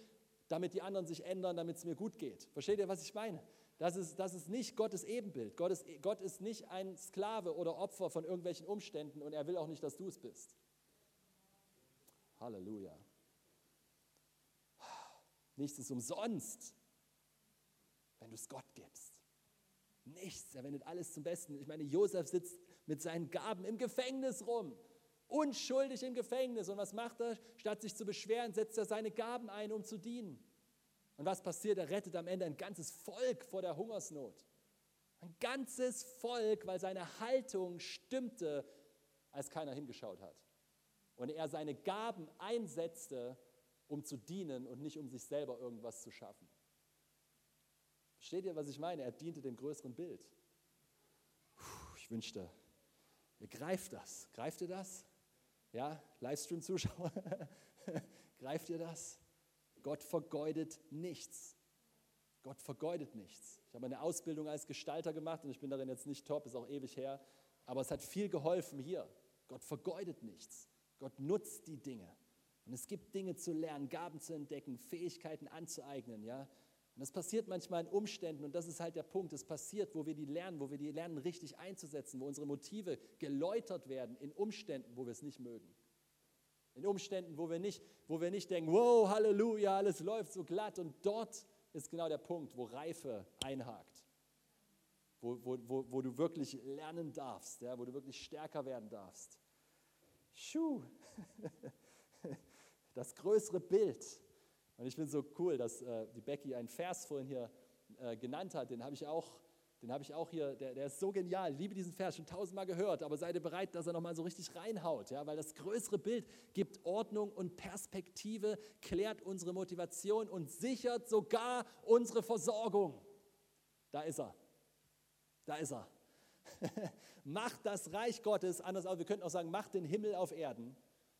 Speaker 1: damit die anderen sich ändern, damit es mir gut geht. Versteht ihr, was ich meine? Das ist, das ist nicht Gottes Ebenbild. Gott ist, Gott ist nicht ein Sklave oder Opfer von irgendwelchen Umständen und er will auch nicht, dass du es bist. Halleluja. Nichts ist umsonst, wenn du es Gott gibst. Nichts, er wendet alles zum Besten. Ich meine, Josef sitzt mit seinen Gaben im Gefängnis rum unschuldig im Gefängnis. Und was macht er? Statt sich zu beschweren, setzt er seine Gaben ein, um zu dienen. Und was passiert? Er rettet am Ende ein ganzes Volk vor der Hungersnot. Ein ganzes Volk, weil seine Haltung stimmte, als keiner hingeschaut hat. Und er seine Gaben einsetzte, um zu dienen und nicht um sich selber irgendwas zu schaffen. Versteht ihr, was ich meine? Er diente dem größeren Bild. Puh, ich wünschte, ihr greift das. Greift ihr das? Ja, Livestream-Zuschauer, greift ihr das? Gott vergeudet nichts. Gott vergeudet nichts. Ich habe eine Ausbildung als Gestalter gemacht und ich bin darin jetzt nicht top, ist auch ewig her, aber es hat viel geholfen hier. Gott vergeudet nichts. Gott nutzt die Dinge. Und es gibt Dinge zu lernen, Gaben zu entdecken, Fähigkeiten anzueignen, ja. Und das passiert manchmal in Umständen und das ist halt der Punkt. Es passiert, wo wir die lernen, wo wir die lernen, richtig einzusetzen, wo unsere Motive geläutert werden in Umständen, wo wir es nicht mögen. In Umständen, wo wir nicht, wo wir nicht denken, wow, Halleluja, alles läuft so glatt. Und dort ist genau der Punkt, wo Reife einhakt. Wo, wo, wo, wo du wirklich lernen darfst, ja, wo du wirklich stärker werden darfst. Schuh. Das größere Bild. Und ich finde so cool, dass äh, die Becky einen Vers vorhin hier äh, genannt hat. Den habe ich auch, den habe ich auch hier. Der, der, ist so genial. Ich liebe diesen Vers schon tausendmal gehört. Aber seid ihr bereit, dass er nochmal so richtig reinhaut, ja? Weil das größere Bild gibt Ordnung und Perspektive, klärt unsere Motivation und sichert sogar unsere Versorgung. Da ist er. Da ist er. macht das Reich Gottes, anders aus, wir könnten auch sagen, macht den Himmel auf Erden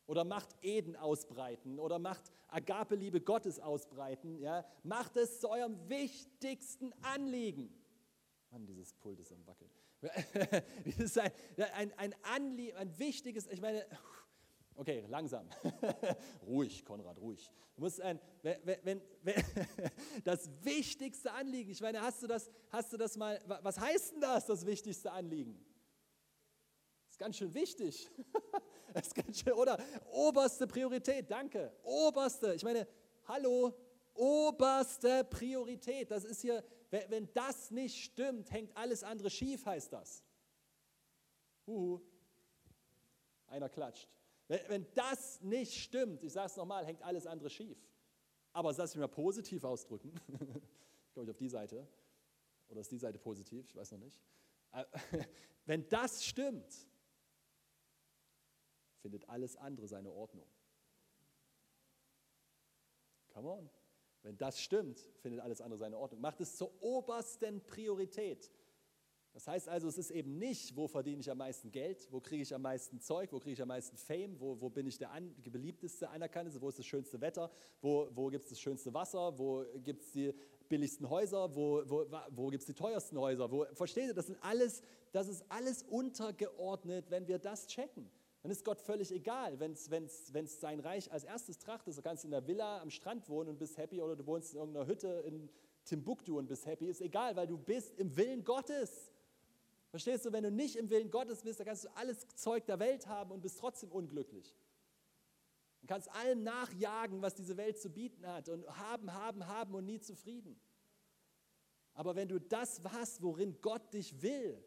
Speaker 1: oder macht Eden ausbreiten oder macht Agape-Liebe Gottes ausbreiten. Ja? Macht es zu eurem wichtigsten Anliegen. Mann, dieses Pult ist am Wackeln. das ist ein, ein, ein Anliegen, ein wichtiges, ich meine, okay, langsam. ruhig, Konrad, ruhig. Du musst ein, wenn, wenn, wenn, das wichtigste Anliegen, ich meine, hast du, das, hast du das mal, was heißt denn das, das wichtigste Anliegen? Ist ganz schön wichtig. Ist ganz schön, oder? Oberste Priorität, danke. Oberste, ich meine, hallo, oberste Priorität. Das ist hier, wenn das nicht stimmt, hängt alles andere schief, heißt das. Huhu. Einer klatscht. Wenn das nicht stimmt, ich sage es nochmal, hängt alles andere schief. Aber das lasse ich mal positiv ausdrücken. glaube, ich auf die Seite. Oder ist die Seite positiv? Ich weiß noch nicht. Äh, wenn das stimmt, findet alles andere seine Ordnung. Come on. Wenn das stimmt, findet alles andere seine Ordnung. Macht es zur obersten Priorität. Das heißt also, es ist eben nicht, wo verdiene ich am meisten Geld, wo kriege ich am meisten Zeug, wo kriege ich am meisten Fame, wo, wo bin ich der an, beliebteste, anerkannteste, wo ist das schönste Wetter, wo, wo gibt es das schönste Wasser, wo gibt es die billigsten Häuser, wo, wo, wo gibt es die teuersten Häuser. Wo, versteht ihr, das, sind alles, das ist alles untergeordnet, wenn wir das checken dann ist Gott völlig egal, wenn es sein Reich als erstes trachtet. Du kannst in der Villa am Strand wohnen und bist happy oder du wohnst in irgendeiner Hütte in Timbuktu und bist happy, ist egal, weil du bist im Willen Gottes. Verstehst du, wenn du nicht im Willen Gottes bist, dann kannst du alles Zeug der Welt haben und bist trotzdem unglücklich. Du kannst allem nachjagen, was diese Welt zu bieten hat und haben, haben, haben und nie zufrieden. Aber wenn du das hast, worin Gott dich will,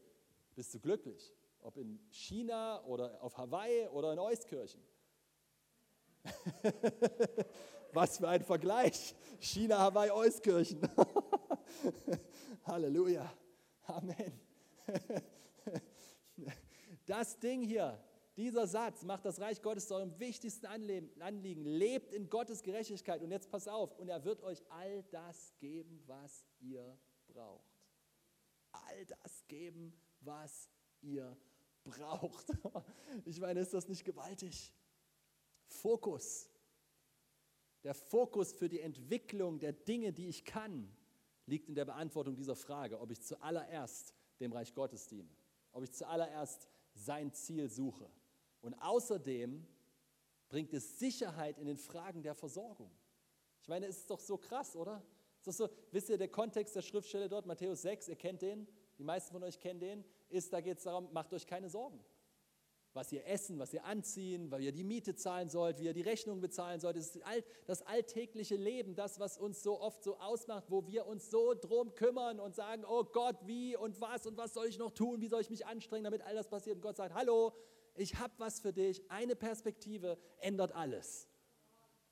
Speaker 1: bist du glücklich. Ob in China oder auf Hawaii oder in Euskirchen. Was für ein Vergleich. China, Hawaii, Euskirchen. Halleluja. Amen. Das Ding hier, dieser Satz macht das Reich Gottes zu eurem wichtigsten Anliegen. Lebt in Gottes Gerechtigkeit. Und jetzt pass auf, und er wird euch all das geben, was ihr braucht. All das geben, was ihr braucht braucht. Ich meine, ist das nicht gewaltig? Fokus. Der Fokus für die Entwicklung der Dinge, die ich kann, liegt in der Beantwortung dieser Frage, ob ich zuallererst dem Reich Gottes diene, ob ich zuallererst sein Ziel suche. Und außerdem bringt es Sicherheit in den Fragen der Versorgung. Ich meine, es ist doch so krass, oder? Ist so, wisst ihr, der Kontext der Schriftstelle dort, Matthäus 6, ihr kennt den, die meisten von euch kennen den, ist, da geht es darum, macht euch keine Sorgen. Was ihr essen, was ihr anziehen, weil ihr die Miete zahlen sollt, wie ihr die Rechnung bezahlen sollt. Das ist das alltägliche Leben, das, was uns so oft so ausmacht, wo wir uns so drum kümmern und sagen, oh Gott, wie und was und was soll ich noch tun, wie soll ich mich anstrengen, damit all das passiert. Und Gott sagt, hallo, ich habe was für dich. Eine Perspektive ändert alles.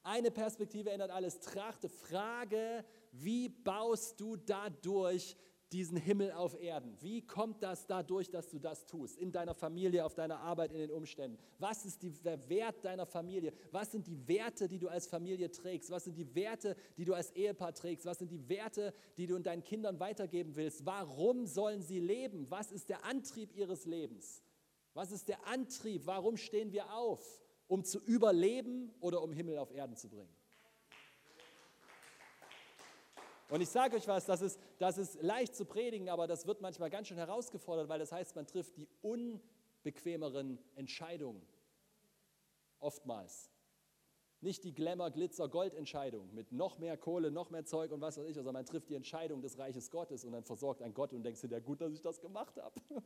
Speaker 1: Eine Perspektive ändert alles. Trachte, frage, wie baust du dadurch diesen Himmel auf Erden? Wie kommt das dadurch, dass du das tust? In deiner Familie, auf deiner Arbeit, in den Umständen? Was ist die, der Wert deiner Familie? Was sind die Werte, die du als Familie trägst? Was sind die Werte, die du als Ehepaar trägst? Was sind die Werte, die du deinen Kindern weitergeben willst? Warum sollen sie leben? Was ist der Antrieb ihres Lebens? Was ist der Antrieb? Warum stehen wir auf? Um zu überleben oder um Himmel auf Erden zu bringen? Und ich sage euch was, das ist, das ist leicht zu predigen, aber das wird manchmal ganz schön herausgefordert, weil das heißt, man trifft die unbequemeren Entscheidungen. Oftmals. Nicht die Glamour, Glitzer, Gold-Entscheidung mit noch mehr Kohle, noch mehr Zeug und was weiß ich, sondern man trifft die Entscheidung des Reiches Gottes und dann versorgt ein Gott und denkst du, ja gut, dass ich das gemacht habe.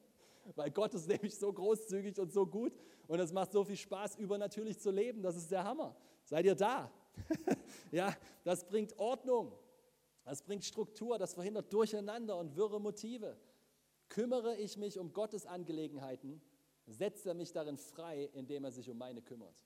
Speaker 1: Weil Gott ist nämlich so großzügig und so gut und es macht so viel Spaß, übernatürlich zu leben. Das ist der Hammer. Seid ihr da? ja, das bringt Ordnung. Das bringt Struktur, das verhindert Durcheinander und wirre Motive. Kümmere ich mich um Gottes Angelegenheiten, setzt er mich darin frei, indem er sich um meine kümmert.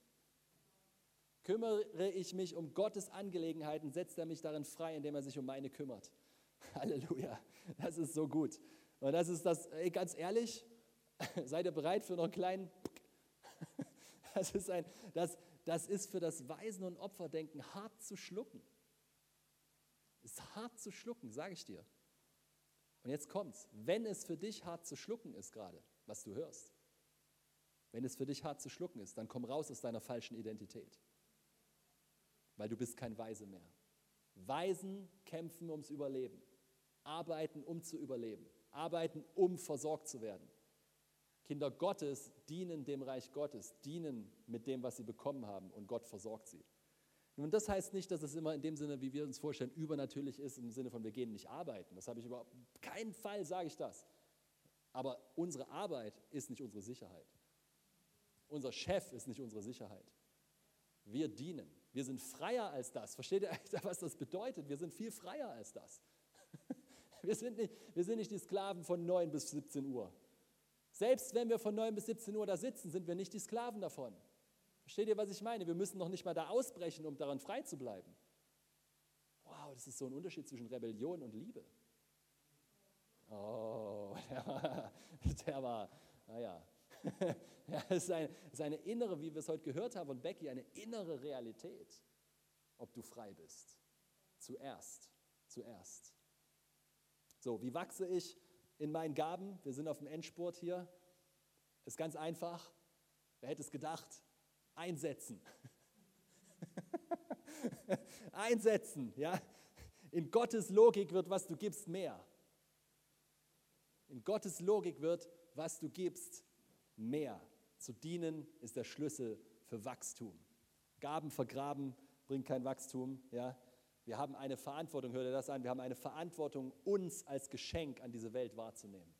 Speaker 1: Kümmere ich mich um Gottes Angelegenheiten, setzt er mich darin frei, indem er sich um meine kümmert. Halleluja, das ist so gut. Und das ist das, ey, ganz ehrlich, seid ihr bereit für noch einen kleinen? Das ist, ein, das, das ist für das Weisen- und Opferdenken hart zu schlucken. Ist hart zu schlucken, sage ich dir. Und jetzt kommt's. Wenn es für dich hart zu schlucken ist gerade, was du hörst, wenn es für dich hart zu schlucken ist, dann komm raus aus deiner falschen Identität. Weil du bist kein Weise mehr. Weisen kämpfen ums Überleben. Arbeiten, um zu überleben. Arbeiten, um versorgt zu werden. Kinder Gottes dienen dem Reich Gottes, dienen mit dem, was sie bekommen haben und Gott versorgt sie. Nun, das heißt nicht, dass es immer in dem Sinne, wie wir uns vorstellen, übernatürlich ist, im Sinne von, wir gehen nicht arbeiten. Das habe ich überhaupt, keinen Fall sage ich das. Aber unsere Arbeit ist nicht unsere Sicherheit. Unser Chef ist nicht unsere Sicherheit. Wir dienen. Wir sind freier als das. Versteht ihr, was das bedeutet? Wir sind viel freier als das. Wir sind nicht, wir sind nicht die Sklaven von 9 bis 17 Uhr. Selbst wenn wir von 9 bis 17 Uhr da sitzen, sind wir nicht die Sklaven davon. Versteht ihr, was ich meine? Wir müssen noch nicht mal da ausbrechen, um daran frei zu bleiben. Wow, das ist so ein Unterschied zwischen Rebellion und Liebe. Oh, der war, der war naja. Ja, es ist eine, eine innere, wie wir es heute gehört haben von Becky, eine innere Realität, ob du frei bist. Zuerst, zuerst. So, wie wachse ich in meinen Gaben? Wir sind auf dem Endspurt hier. Ist ganz einfach. Wer hätte es gedacht? Einsetzen. einsetzen, ja. In Gottes Logik wird, was du gibst, mehr. In Gottes Logik wird, was du gibst, mehr. Zu dienen ist der Schlüssel für Wachstum. Gaben vergraben bringt kein Wachstum, ja. Wir haben eine Verantwortung, hört ihr das an? Wir haben eine Verantwortung, uns als Geschenk an diese Welt wahrzunehmen.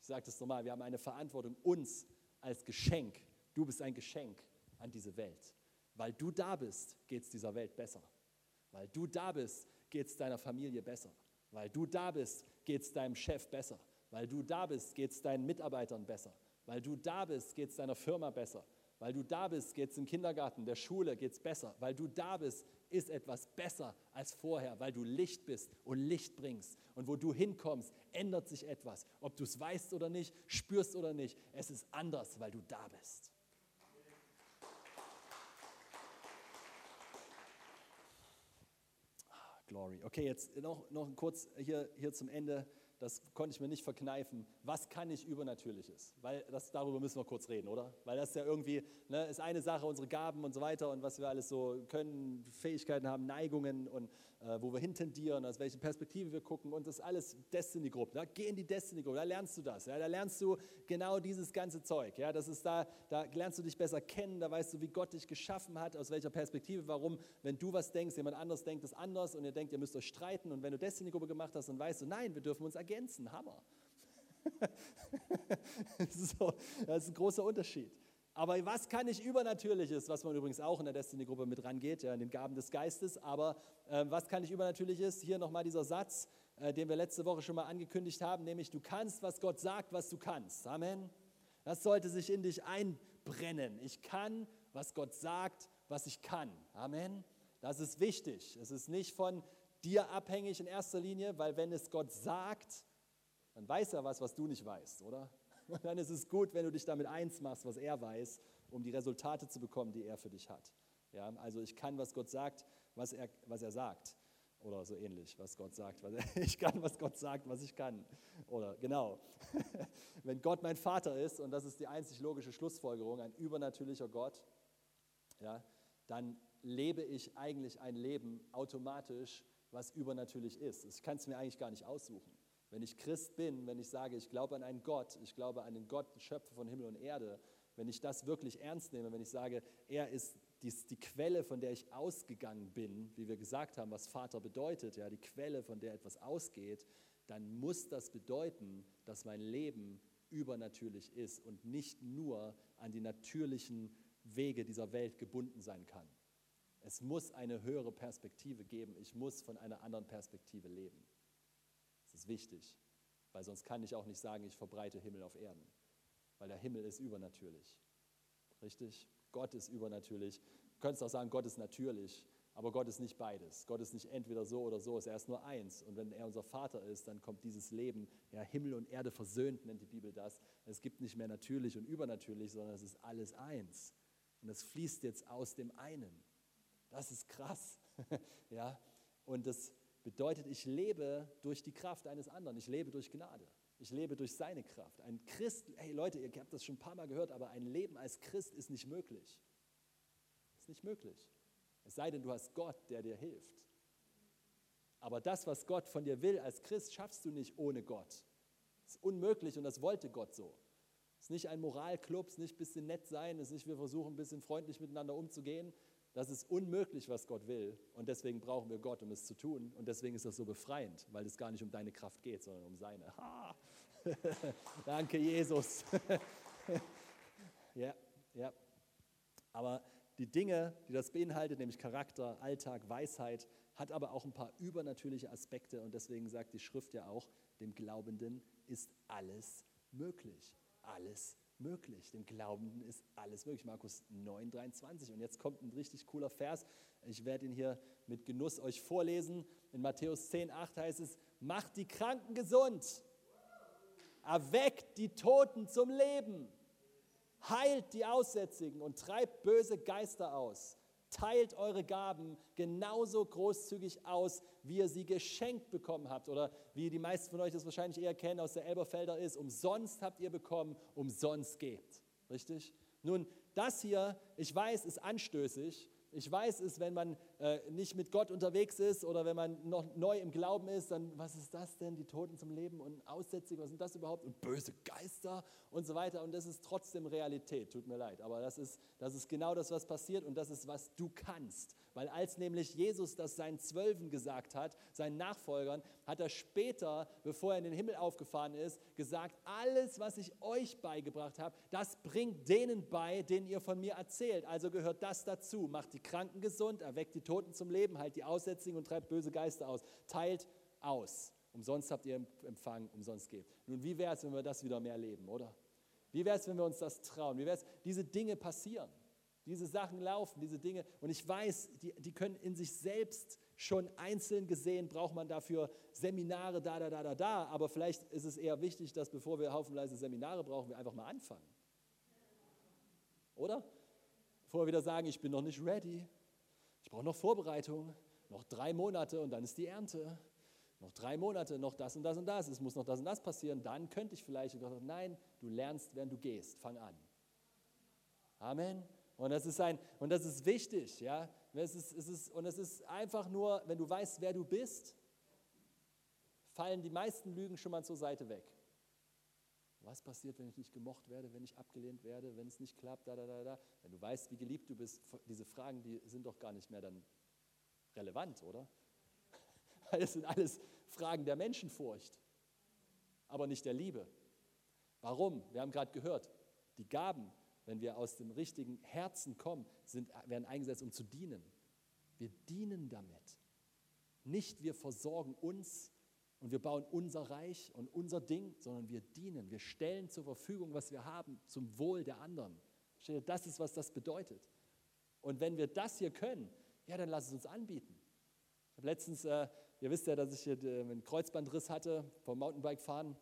Speaker 1: Ich sage das nochmal, wir haben eine Verantwortung, uns als Geschenk. Du bist ein Geschenk an diese Welt. Weil du da bist, geht es dieser Welt besser. Weil du da bist, geht es deiner Familie besser. Weil du da bist, geht es deinem Chef besser. Weil du da bist, geht es deinen Mitarbeitern besser. Weil du da bist, geht es deiner Firma besser. Weil du da bist, geht es im Kindergarten, der Schule geht es besser. Weil du da bist, ist etwas besser als vorher, weil du Licht bist und Licht bringst. Und wo du hinkommst, ändert sich etwas. Ob du es weißt oder nicht, spürst oder nicht, es ist anders, weil du da bist. Glory. Okay, jetzt noch, noch kurz hier, hier zum Ende das konnte ich mir nicht verkneifen. Was kann ich Übernatürliches? Weil das, darüber müssen wir kurz reden, oder? Weil das ja irgendwie, ne, ist eine Sache, unsere Gaben und so weiter und was wir alles so können, Fähigkeiten haben, Neigungen und wo wir hintendieren, aus welche Perspektive wir gucken und das alles Destiny-Gruppe. Ja? Geh in die Destiny-Gruppe, da lernst du das. Ja? Da lernst du genau dieses ganze Zeug. Ja? Das ist da, da lernst du dich besser kennen, da weißt du, wie Gott dich geschaffen hat, aus welcher Perspektive, warum, wenn du was denkst, jemand anders denkt es anders und ihr denkt, ihr müsst euch streiten und wenn du Destiny-Gruppe gemacht hast, dann weißt du, nein, wir dürfen uns ergänzen. Hammer. so, das ist ein großer Unterschied. Aber was kann ich Übernatürliches, was man übrigens auch in der Destiny-Gruppe mit rangeht, ja, in den Gaben des Geistes, aber äh, was kann ich Übernatürliches? Hier nochmal dieser Satz, äh, den wir letzte Woche schon mal angekündigt haben, nämlich du kannst, was Gott sagt, was du kannst. Amen. Das sollte sich in dich einbrennen. Ich kann, was Gott sagt, was ich kann. Amen. Das ist wichtig. Es ist nicht von dir abhängig in erster Linie, weil wenn es Gott sagt, dann weiß er was, was du nicht weißt, oder? Und dann ist es gut, wenn du dich damit eins machst, was er weiß, um die Resultate zu bekommen, die er für dich hat. Ja, also ich kann, was Gott sagt, was er, was er sagt. Oder so ähnlich, was Gott sagt. Was er, ich kann, was Gott sagt, was ich kann. Oder genau. Wenn Gott mein Vater ist, und das ist die einzig logische Schlussfolgerung, ein übernatürlicher Gott, ja, dann lebe ich eigentlich ein Leben automatisch, was übernatürlich ist. Ich kann es mir eigentlich gar nicht aussuchen. Wenn ich Christ bin, wenn ich sage, ich glaube an einen Gott, ich glaube an den Gott, Schöpfer von Himmel und Erde, wenn ich das wirklich ernst nehme, wenn ich sage, er ist die, die Quelle, von der ich ausgegangen bin, wie wir gesagt haben, was Vater bedeutet, ja, die Quelle, von der etwas ausgeht, dann muss das bedeuten, dass mein Leben übernatürlich ist und nicht nur an die natürlichen Wege dieser Welt gebunden sein kann. Es muss eine höhere Perspektive geben. Ich muss von einer anderen Perspektive leben. Ist wichtig, weil sonst kann ich auch nicht sagen, ich verbreite Himmel auf Erden, weil der Himmel ist übernatürlich. Richtig? Gott ist übernatürlich. Du könntest auch sagen, Gott ist natürlich, aber Gott ist nicht beides. Gott ist nicht entweder so oder so, er ist nur eins. Und wenn er unser Vater ist, dann kommt dieses Leben, ja, Himmel und Erde versöhnt, nennt die Bibel das. Es gibt nicht mehr natürlich und übernatürlich, sondern es ist alles eins. Und es fließt jetzt aus dem einen. Das ist krass. ja? Und das bedeutet, ich lebe durch die Kraft eines anderen. Ich lebe durch Gnade. Ich lebe durch seine Kraft. Ein Christ, hey Leute, ihr habt das schon ein paar Mal gehört, aber ein Leben als Christ ist nicht möglich. Ist nicht möglich. Es sei denn, du hast Gott, der dir hilft. Aber das, was Gott von dir will als Christ, schaffst du nicht ohne Gott. Ist unmöglich und das wollte Gott so. Es ist nicht ein Moralclub, es ist nicht ein bisschen nett sein, es ist nicht, wir versuchen ein bisschen freundlich miteinander umzugehen. Das ist unmöglich, was Gott will. Und deswegen brauchen wir Gott, um es zu tun. Und deswegen ist das so befreiend, weil es gar nicht um deine Kraft geht, sondern um seine. Danke, Jesus. ja, ja. Aber die Dinge, die das beinhaltet, nämlich Charakter, Alltag, Weisheit, hat aber auch ein paar übernatürliche Aspekte. Und deswegen sagt die Schrift ja auch, dem Glaubenden ist alles möglich. Alles möglich. Dem Glaubenden ist alles möglich. Markus 9, 23. Und jetzt kommt ein richtig cooler Vers. Ich werde ihn hier mit Genuss euch vorlesen. In Matthäus 10, 8 heißt es, macht die Kranken gesund, erweckt die Toten zum Leben, heilt die Aussätzigen und treibt böse Geister aus teilt eure Gaben genauso großzügig aus, wie ihr sie geschenkt bekommen habt. Oder wie die meisten von euch das wahrscheinlich eher kennen aus der Elberfelder ist, umsonst habt ihr bekommen, umsonst gebt. Richtig? Nun, das hier, ich weiß, ist anstößig, ich weiß es, wenn man äh, nicht mit Gott unterwegs ist oder wenn man noch neu im Glauben ist, dann was ist das denn? Die Toten zum Leben und Aussätzige, was sind das überhaupt? Und böse Geister und so weiter. Und das ist trotzdem Realität, tut mir leid. Aber das ist, das ist genau das, was passiert und das ist, was du kannst. Weil als nämlich Jesus das seinen Zwölfen gesagt hat, seinen Nachfolgern, hat er später, bevor er in den Himmel aufgefahren ist, gesagt, alles, was ich euch beigebracht habe, das bringt denen bei, denen ihr von mir erzählt. Also gehört das dazu. Macht die Kranken gesund, erweckt die Toten zum Leben, heilt die Aussätzigen und treibt böse Geister aus. Teilt aus. Umsonst habt ihr empfangen, umsonst gebt. Nun, wie wäre es, wenn wir das wieder mehr leben, oder? Wie wäre es, wenn wir uns das trauen? Wie wäre es, diese Dinge passieren? Diese Sachen laufen, diese Dinge. Und ich weiß, die, die können in sich selbst schon einzeln gesehen, braucht man dafür Seminare, da, da, da, da, da. Aber vielleicht ist es eher wichtig, dass bevor wir haufenweise Seminare brauchen, wir einfach mal anfangen. Oder? Bevor wir wieder sagen, ich bin noch nicht ready. Brauche noch Vorbereitung. Noch drei Monate und dann ist die Ernte. Noch drei Monate, noch das und das und das. Es muss noch das und das passieren. Dann könnte ich vielleicht. Nein, du lernst, während du gehst. Fang an. Amen. Und das ist, ein, und das ist wichtig, ja. Es ist, es ist, und es ist einfach nur, wenn du weißt, wer du bist, fallen die meisten Lügen schon mal zur Seite weg. Was passiert, wenn ich nicht gemocht werde, wenn ich abgelehnt werde, wenn es nicht klappt, da, da, da, da. Wenn du weißt, wie geliebt du bist, diese Fragen, die sind doch gar nicht mehr dann relevant, oder? Weil das sind alles Fragen der Menschenfurcht, aber nicht der Liebe. Warum? Wir haben gerade gehört, die Gaben, wenn wir aus dem richtigen Herzen kommen, sind, werden eingesetzt, um zu dienen. Wir dienen damit. Nicht wir versorgen uns und wir bauen unser Reich und unser Ding, sondern wir dienen. Wir stellen zur Verfügung, was wir haben, zum Wohl der anderen. Das ist, was das bedeutet. Und wenn wir das hier können, ja, dann lass es uns anbieten. Ich habe letztens äh, ihr wisst ja, dass ich hier äh, einen Kreuzbandriss hatte vom Mountainbike-Fahren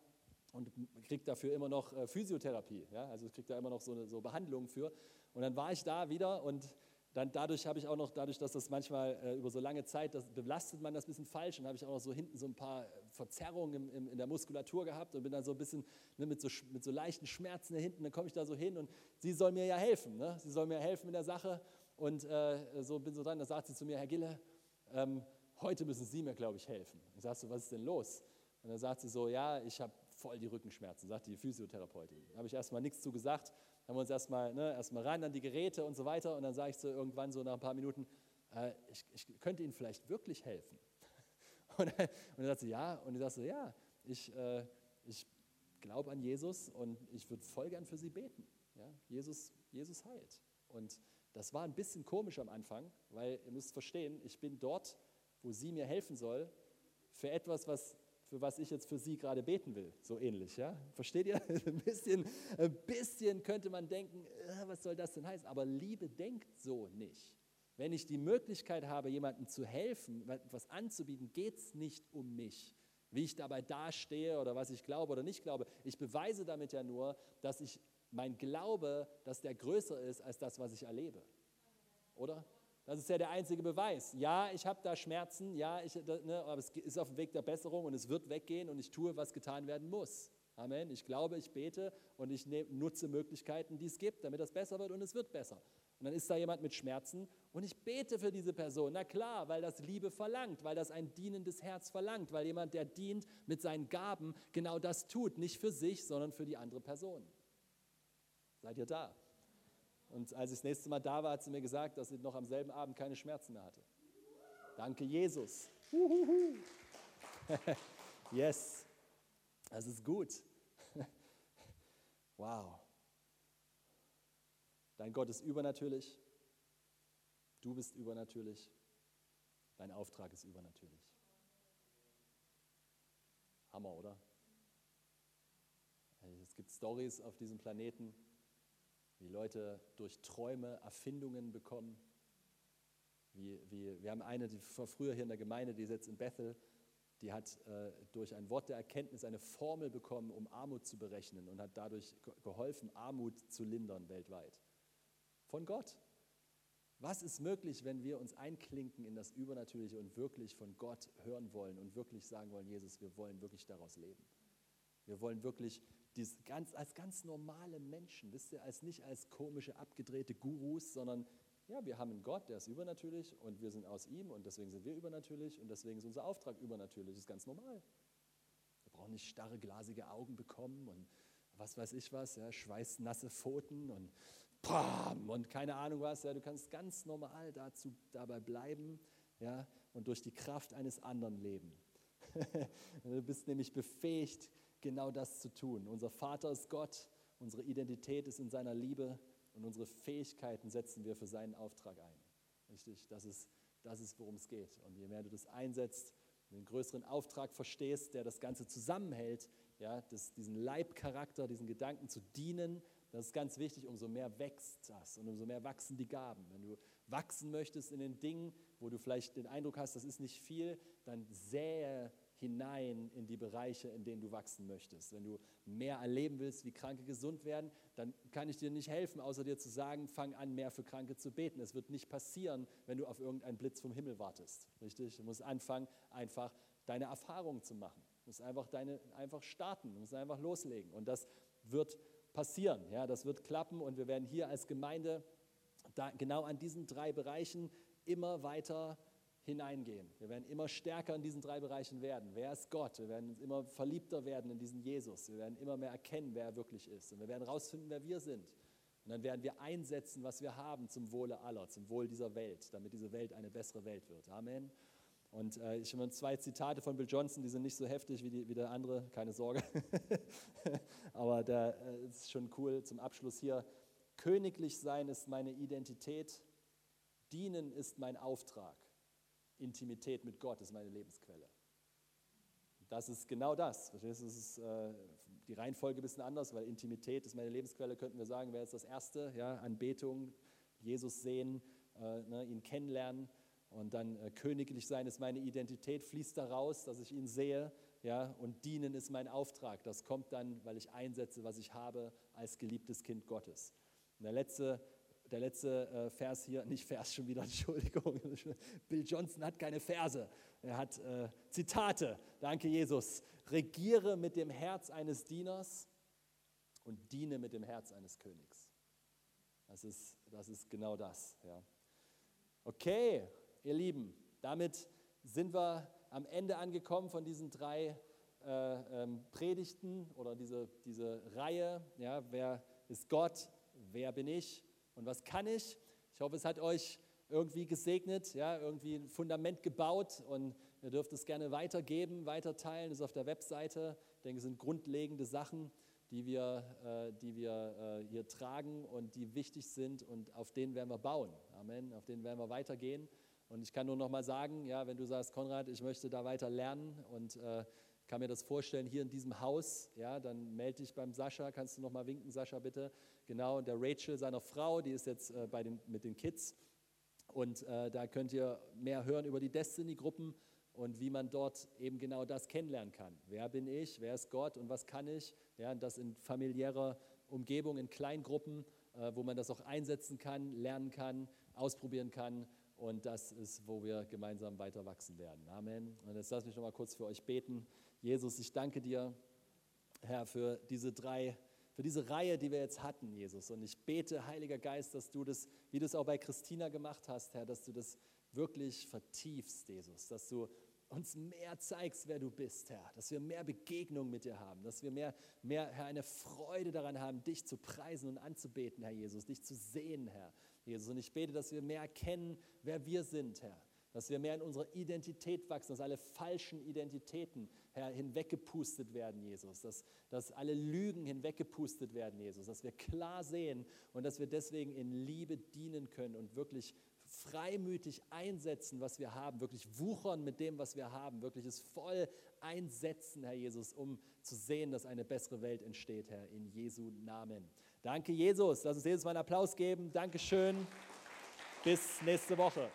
Speaker 1: und kriege dafür immer noch äh, Physiotherapie. Ja? Also ich da immer noch so, eine, so Behandlungen für. Und dann war ich da wieder und dann dadurch habe ich auch noch, dadurch, dass das manchmal äh, über so lange Zeit, das belastet man das ein bisschen falsch, und habe ich auch noch so hinten so ein paar Verzerrungen im, im, in der Muskulatur gehabt und bin dann so ein bisschen ne, mit, so, mit so leichten Schmerzen da hinten, dann komme ich da so hin und sie soll mir ja helfen, ne? sie soll mir helfen in der Sache und äh, so bin so dran, da sagt sie zu mir, Herr Gille, ähm, heute müssen Sie mir, glaube ich, helfen. Ich sage so, was ist denn los? Und dann sagt sie so, ja, ich habe voll die Rückenschmerzen, sagt die Physiotherapeutin. Da habe ich erstmal nichts zu gesagt, haben wir uns erstmal ne, erst ran an die Geräte und so weiter und dann sage ich so irgendwann so nach ein paar Minuten, äh, ich, ich, könnte Ihnen vielleicht wirklich helfen. Und und dann sagt sie, ja, und ich sage so, ja, ich, äh, ich glaube an Jesus und ich würde voll gern für Sie beten. Ja, Jesus, Jesus heilt. Und das war ein bisschen komisch am Anfang, weil ihr müsst verstehen, ich bin dort, wo sie mir helfen soll, für etwas, was für was ich jetzt für Sie gerade beten will. So ähnlich, ja? Versteht ihr? Ein bisschen, ein bisschen könnte man denken, äh, was soll das denn heißen? Aber Liebe denkt so nicht. Wenn ich die Möglichkeit habe, jemandem zu helfen, etwas anzubieten, geht es nicht um mich, wie ich dabei dastehe oder was ich glaube oder nicht glaube. Ich beweise damit ja nur, dass ich mein Glaube, dass der größer ist als das, was ich erlebe. Oder? Das ist ja der einzige Beweis. Ja, ich habe da Schmerzen, ja, ich, ne, aber es ist auf dem Weg der Besserung und es wird weggehen und ich tue, was getan werden muss. Amen. Ich glaube, ich bete und ich nutze Möglichkeiten, die es gibt, damit das besser wird und es wird besser. Und dann ist da jemand mit Schmerzen und ich bete für diese Person. Na klar, weil das Liebe verlangt, weil das ein dienendes Herz verlangt, weil jemand, der dient mit seinen Gaben, genau das tut. Nicht für sich, sondern für die andere Person. Seid ihr da? Und als ich das nächste Mal da war, hat sie mir gesagt, dass sie noch am selben Abend keine Schmerzen mehr hatte. Danke, Jesus. yes, das ist gut. wow. Dein Gott ist übernatürlich. Du bist übernatürlich. Dein Auftrag ist übernatürlich. Hammer, oder? Es gibt Stories auf diesem Planeten, wie Leute durch Träume Erfindungen bekommen. Wie, wie, wir haben eine, die war früher hier in der Gemeinde, die ist jetzt in Bethel, die hat äh, durch ein Wort der Erkenntnis eine Formel bekommen, um Armut zu berechnen und hat dadurch geholfen, Armut zu lindern weltweit. Von Gott. Was ist möglich, wenn wir uns einklinken in das Übernatürliche und wirklich von Gott hören wollen und wirklich sagen wollen, Jesus, wir wollen wirklich daraus leben. Wir wollen wirklich dies ganz, als ganz normale Menschen, wisst ihr, als nicht als komische, abgedrehte Gurus, sondern ja, wir haben einen Gott, der ist übernatürlich und wir sind aus ihm und deswegen sind wir übernatürlich und deswegen ist unser Auftrag übernatürlich. Das ist ganz normal. Wir brauchen nicht starre, glasige Augen bekommen und was weiß ich was, ja, schweißnasse Pfoten und Pam und keine Ahnung was. Ja, du kannst ganz normal dazu, dabei bleiben ja, und durch die Kraft eines anderen leben. du bist nämlich befähigt, genau das zu tun. Unser Vater ist Gott, unsere Identität ist in seiner Liebe und unsere Fähigkeiten setzen wir für seinen Auftrag ein. Richtig? Das ist, das ist worum es geht. Und je mehr du das einsetzt, den größeren Auftrag verstehst, der das Ganze zusammenhält, ja, das, diesen Leibcharakter, diesen Gedanken zu dienen, das ist ganz wichtig, umso mehr wächst das und umso mehr wachsen die Gaben. Wenn du wachsen möchtest in den Dingen, wo du vielleicht den Eindruck hast, das ist nicht viel, dann sähe hinein in die Bereiche, in denen du wachsen möchtest. Wenn du mehr erleben willst, wie Kranke gesund werden, dann kann ich dir nicht helfen, außer dir zu sagen, fang an, mehr für Kranke zu beten. Es wird nicht passieren, wenn du auf irgendeinen Blitz vom Himmel wartest. Richtig? Du musst anfangen, einfach deine Erfahrungen zu machen. Du musst einfach, deine, einfach starten, du musst einfach loslegen. Und das wird passieren. Ja, das wird klappen und wir werden hier als Gemeinde da, genau an diesen drei Bereichen immer weiter hineingehen. Wir werden immer stärker in diesen drei Bereichen werden. Wer ist Gott? Wir werden immer verliebter werden in diesen Jesus. Wir werden immer mehr erkennen, wer er wirklich ist. Und wir werden herausfinden, wer wir sind. Und dann werden wir einsetzen, was wir haben zum Wohle aller, zum Wohl dieser Welt, damit diese Welt eine bessere Welt wird. Amen. Und äh, ich habe zwei Zitate von Bill Johnson, die sind nicht so heftig wie, die, wie der andere, keine Sorge. Aber der äh, ist schon cool zum Abschluss hier. Königlich sein ist meine Identität, dienen ist mein Auftrag. Intimität mit Gott ist meine Lebensquelle. Das ist genau das. Das ist äh, die Reihenfolge ein bisschen anders, weil Intimität ist meine Lebensquelle, könnten wir sagen, wäre jetzt das Erste, ja, Anbetung, Jesus sehen, äh, ne, ihn kennenlernen. Und dann äh, königlich sein ist meine Identität, fließt daraus, dass ich ihn sehe. Ja, und dienen ist mein Auftrag. Das kommt dann, weil ich einsetze, was ich habe als geliebtes Kind Gottes. Und der letzte, der letzte äh, Vers hier, nicht Vers schon wieder, Entschuldigung. Bill Johnson hat keine Verse, er hat äh, Zitate. Danke, Jesus. Regiere mit dem Herz eines Dieners und diene mit dem Herz eines Königs. Das ist, das ist genau das. Ja. Okay, ihr Lieben, damit sind wir am Ende angekommen von diesen drei äh, ähm, Predigten oder diese, diese Reihe. Ja, wer ist Gott? Wer bin ich? Und was kann ich? Ich hoffe, es hat euch irgendwie gesegnet, ja, irgendwie ein Fundament gebaut und ihr dürft es gerne weitergeben, weiterteilen. Das ist auf der Webseite. Ich denke, es sind grundlegende Sachen, die wir, äh, die wir äh, hier tragen und die wichtig sind und auf denen werden wir bauen. Amen. Auf denen werden wir weitergehen. Und ich kann nur noch mal sagen, ja, wenn du sagst, Konrad, ich möchte da weiter lernen und äh, kann mir das vorstellen hier in diesem Haus, ja, dann melde dich beim Sascha, kannst du noch mal winken, Sascha, bitte. Genau, und der Rachel, seiner Frau, die ist jetzt äh, bei den, mit den Kids. Und äh, da könnt ihr mehr hören über die Destiny-Gruppen und wie man dort eben genau das kennenlernen kann. Wer bin ich, wer ist Gott und was kann ich? Ja, und das in familiärer Umgebung, in Kleingruppen, äh, wo man das auch einsetzen kann, lernen kann, ausprobieren kann und das ist, wo wir gemeinsam weiter wachsen werden. Amen. Und jetzt lass mich noch mal kurz für euch beten. Jesus, ich danke dir, Herr, für diese drei, für diese Reihe, die wir jetzt hatten, Jesus. Und ich bete, Heiliger Geist, dass du das, wie du es auch bei Christina gemacht hast, Herr, dass du das wirklich vertiefst, Jesus. Dass du uns mehr zeigst, wer du bist, Herr. Dass wir mehr Begegnung mit dir haben. Dass wir mehr, mehr, Herr, eine Freude daran haben, dich zu preisen und anzubeten, Herr Jesus. Dich zu sehen, Herr. Jesus. Und ich bete, dass wir mehr erkennen, wer wir sind, Herr. Dass wir mehr in unserer Identität wachsen, dass alle falschen Identitäten, Herr, hinweggepustet werden, Jesus. Dass, dass alle Lügen hinweggepustet werden, Jesus. Dass wir klar sehen und dass wir deswegen in Liebe dienen können und wirklich freimütig einsetzen, was wir haben, wirklich wuchern mit dem, was wir haben, wirklich es voll einsetzen, Herr Jesus, um zu sehen, dass eine bessere Welt entsteht, Herr, in Jesu Namen. Danke, Jesus. Lass uns Jesus mal einen Applaus geben. Dankeschön. Bis nächste Woche.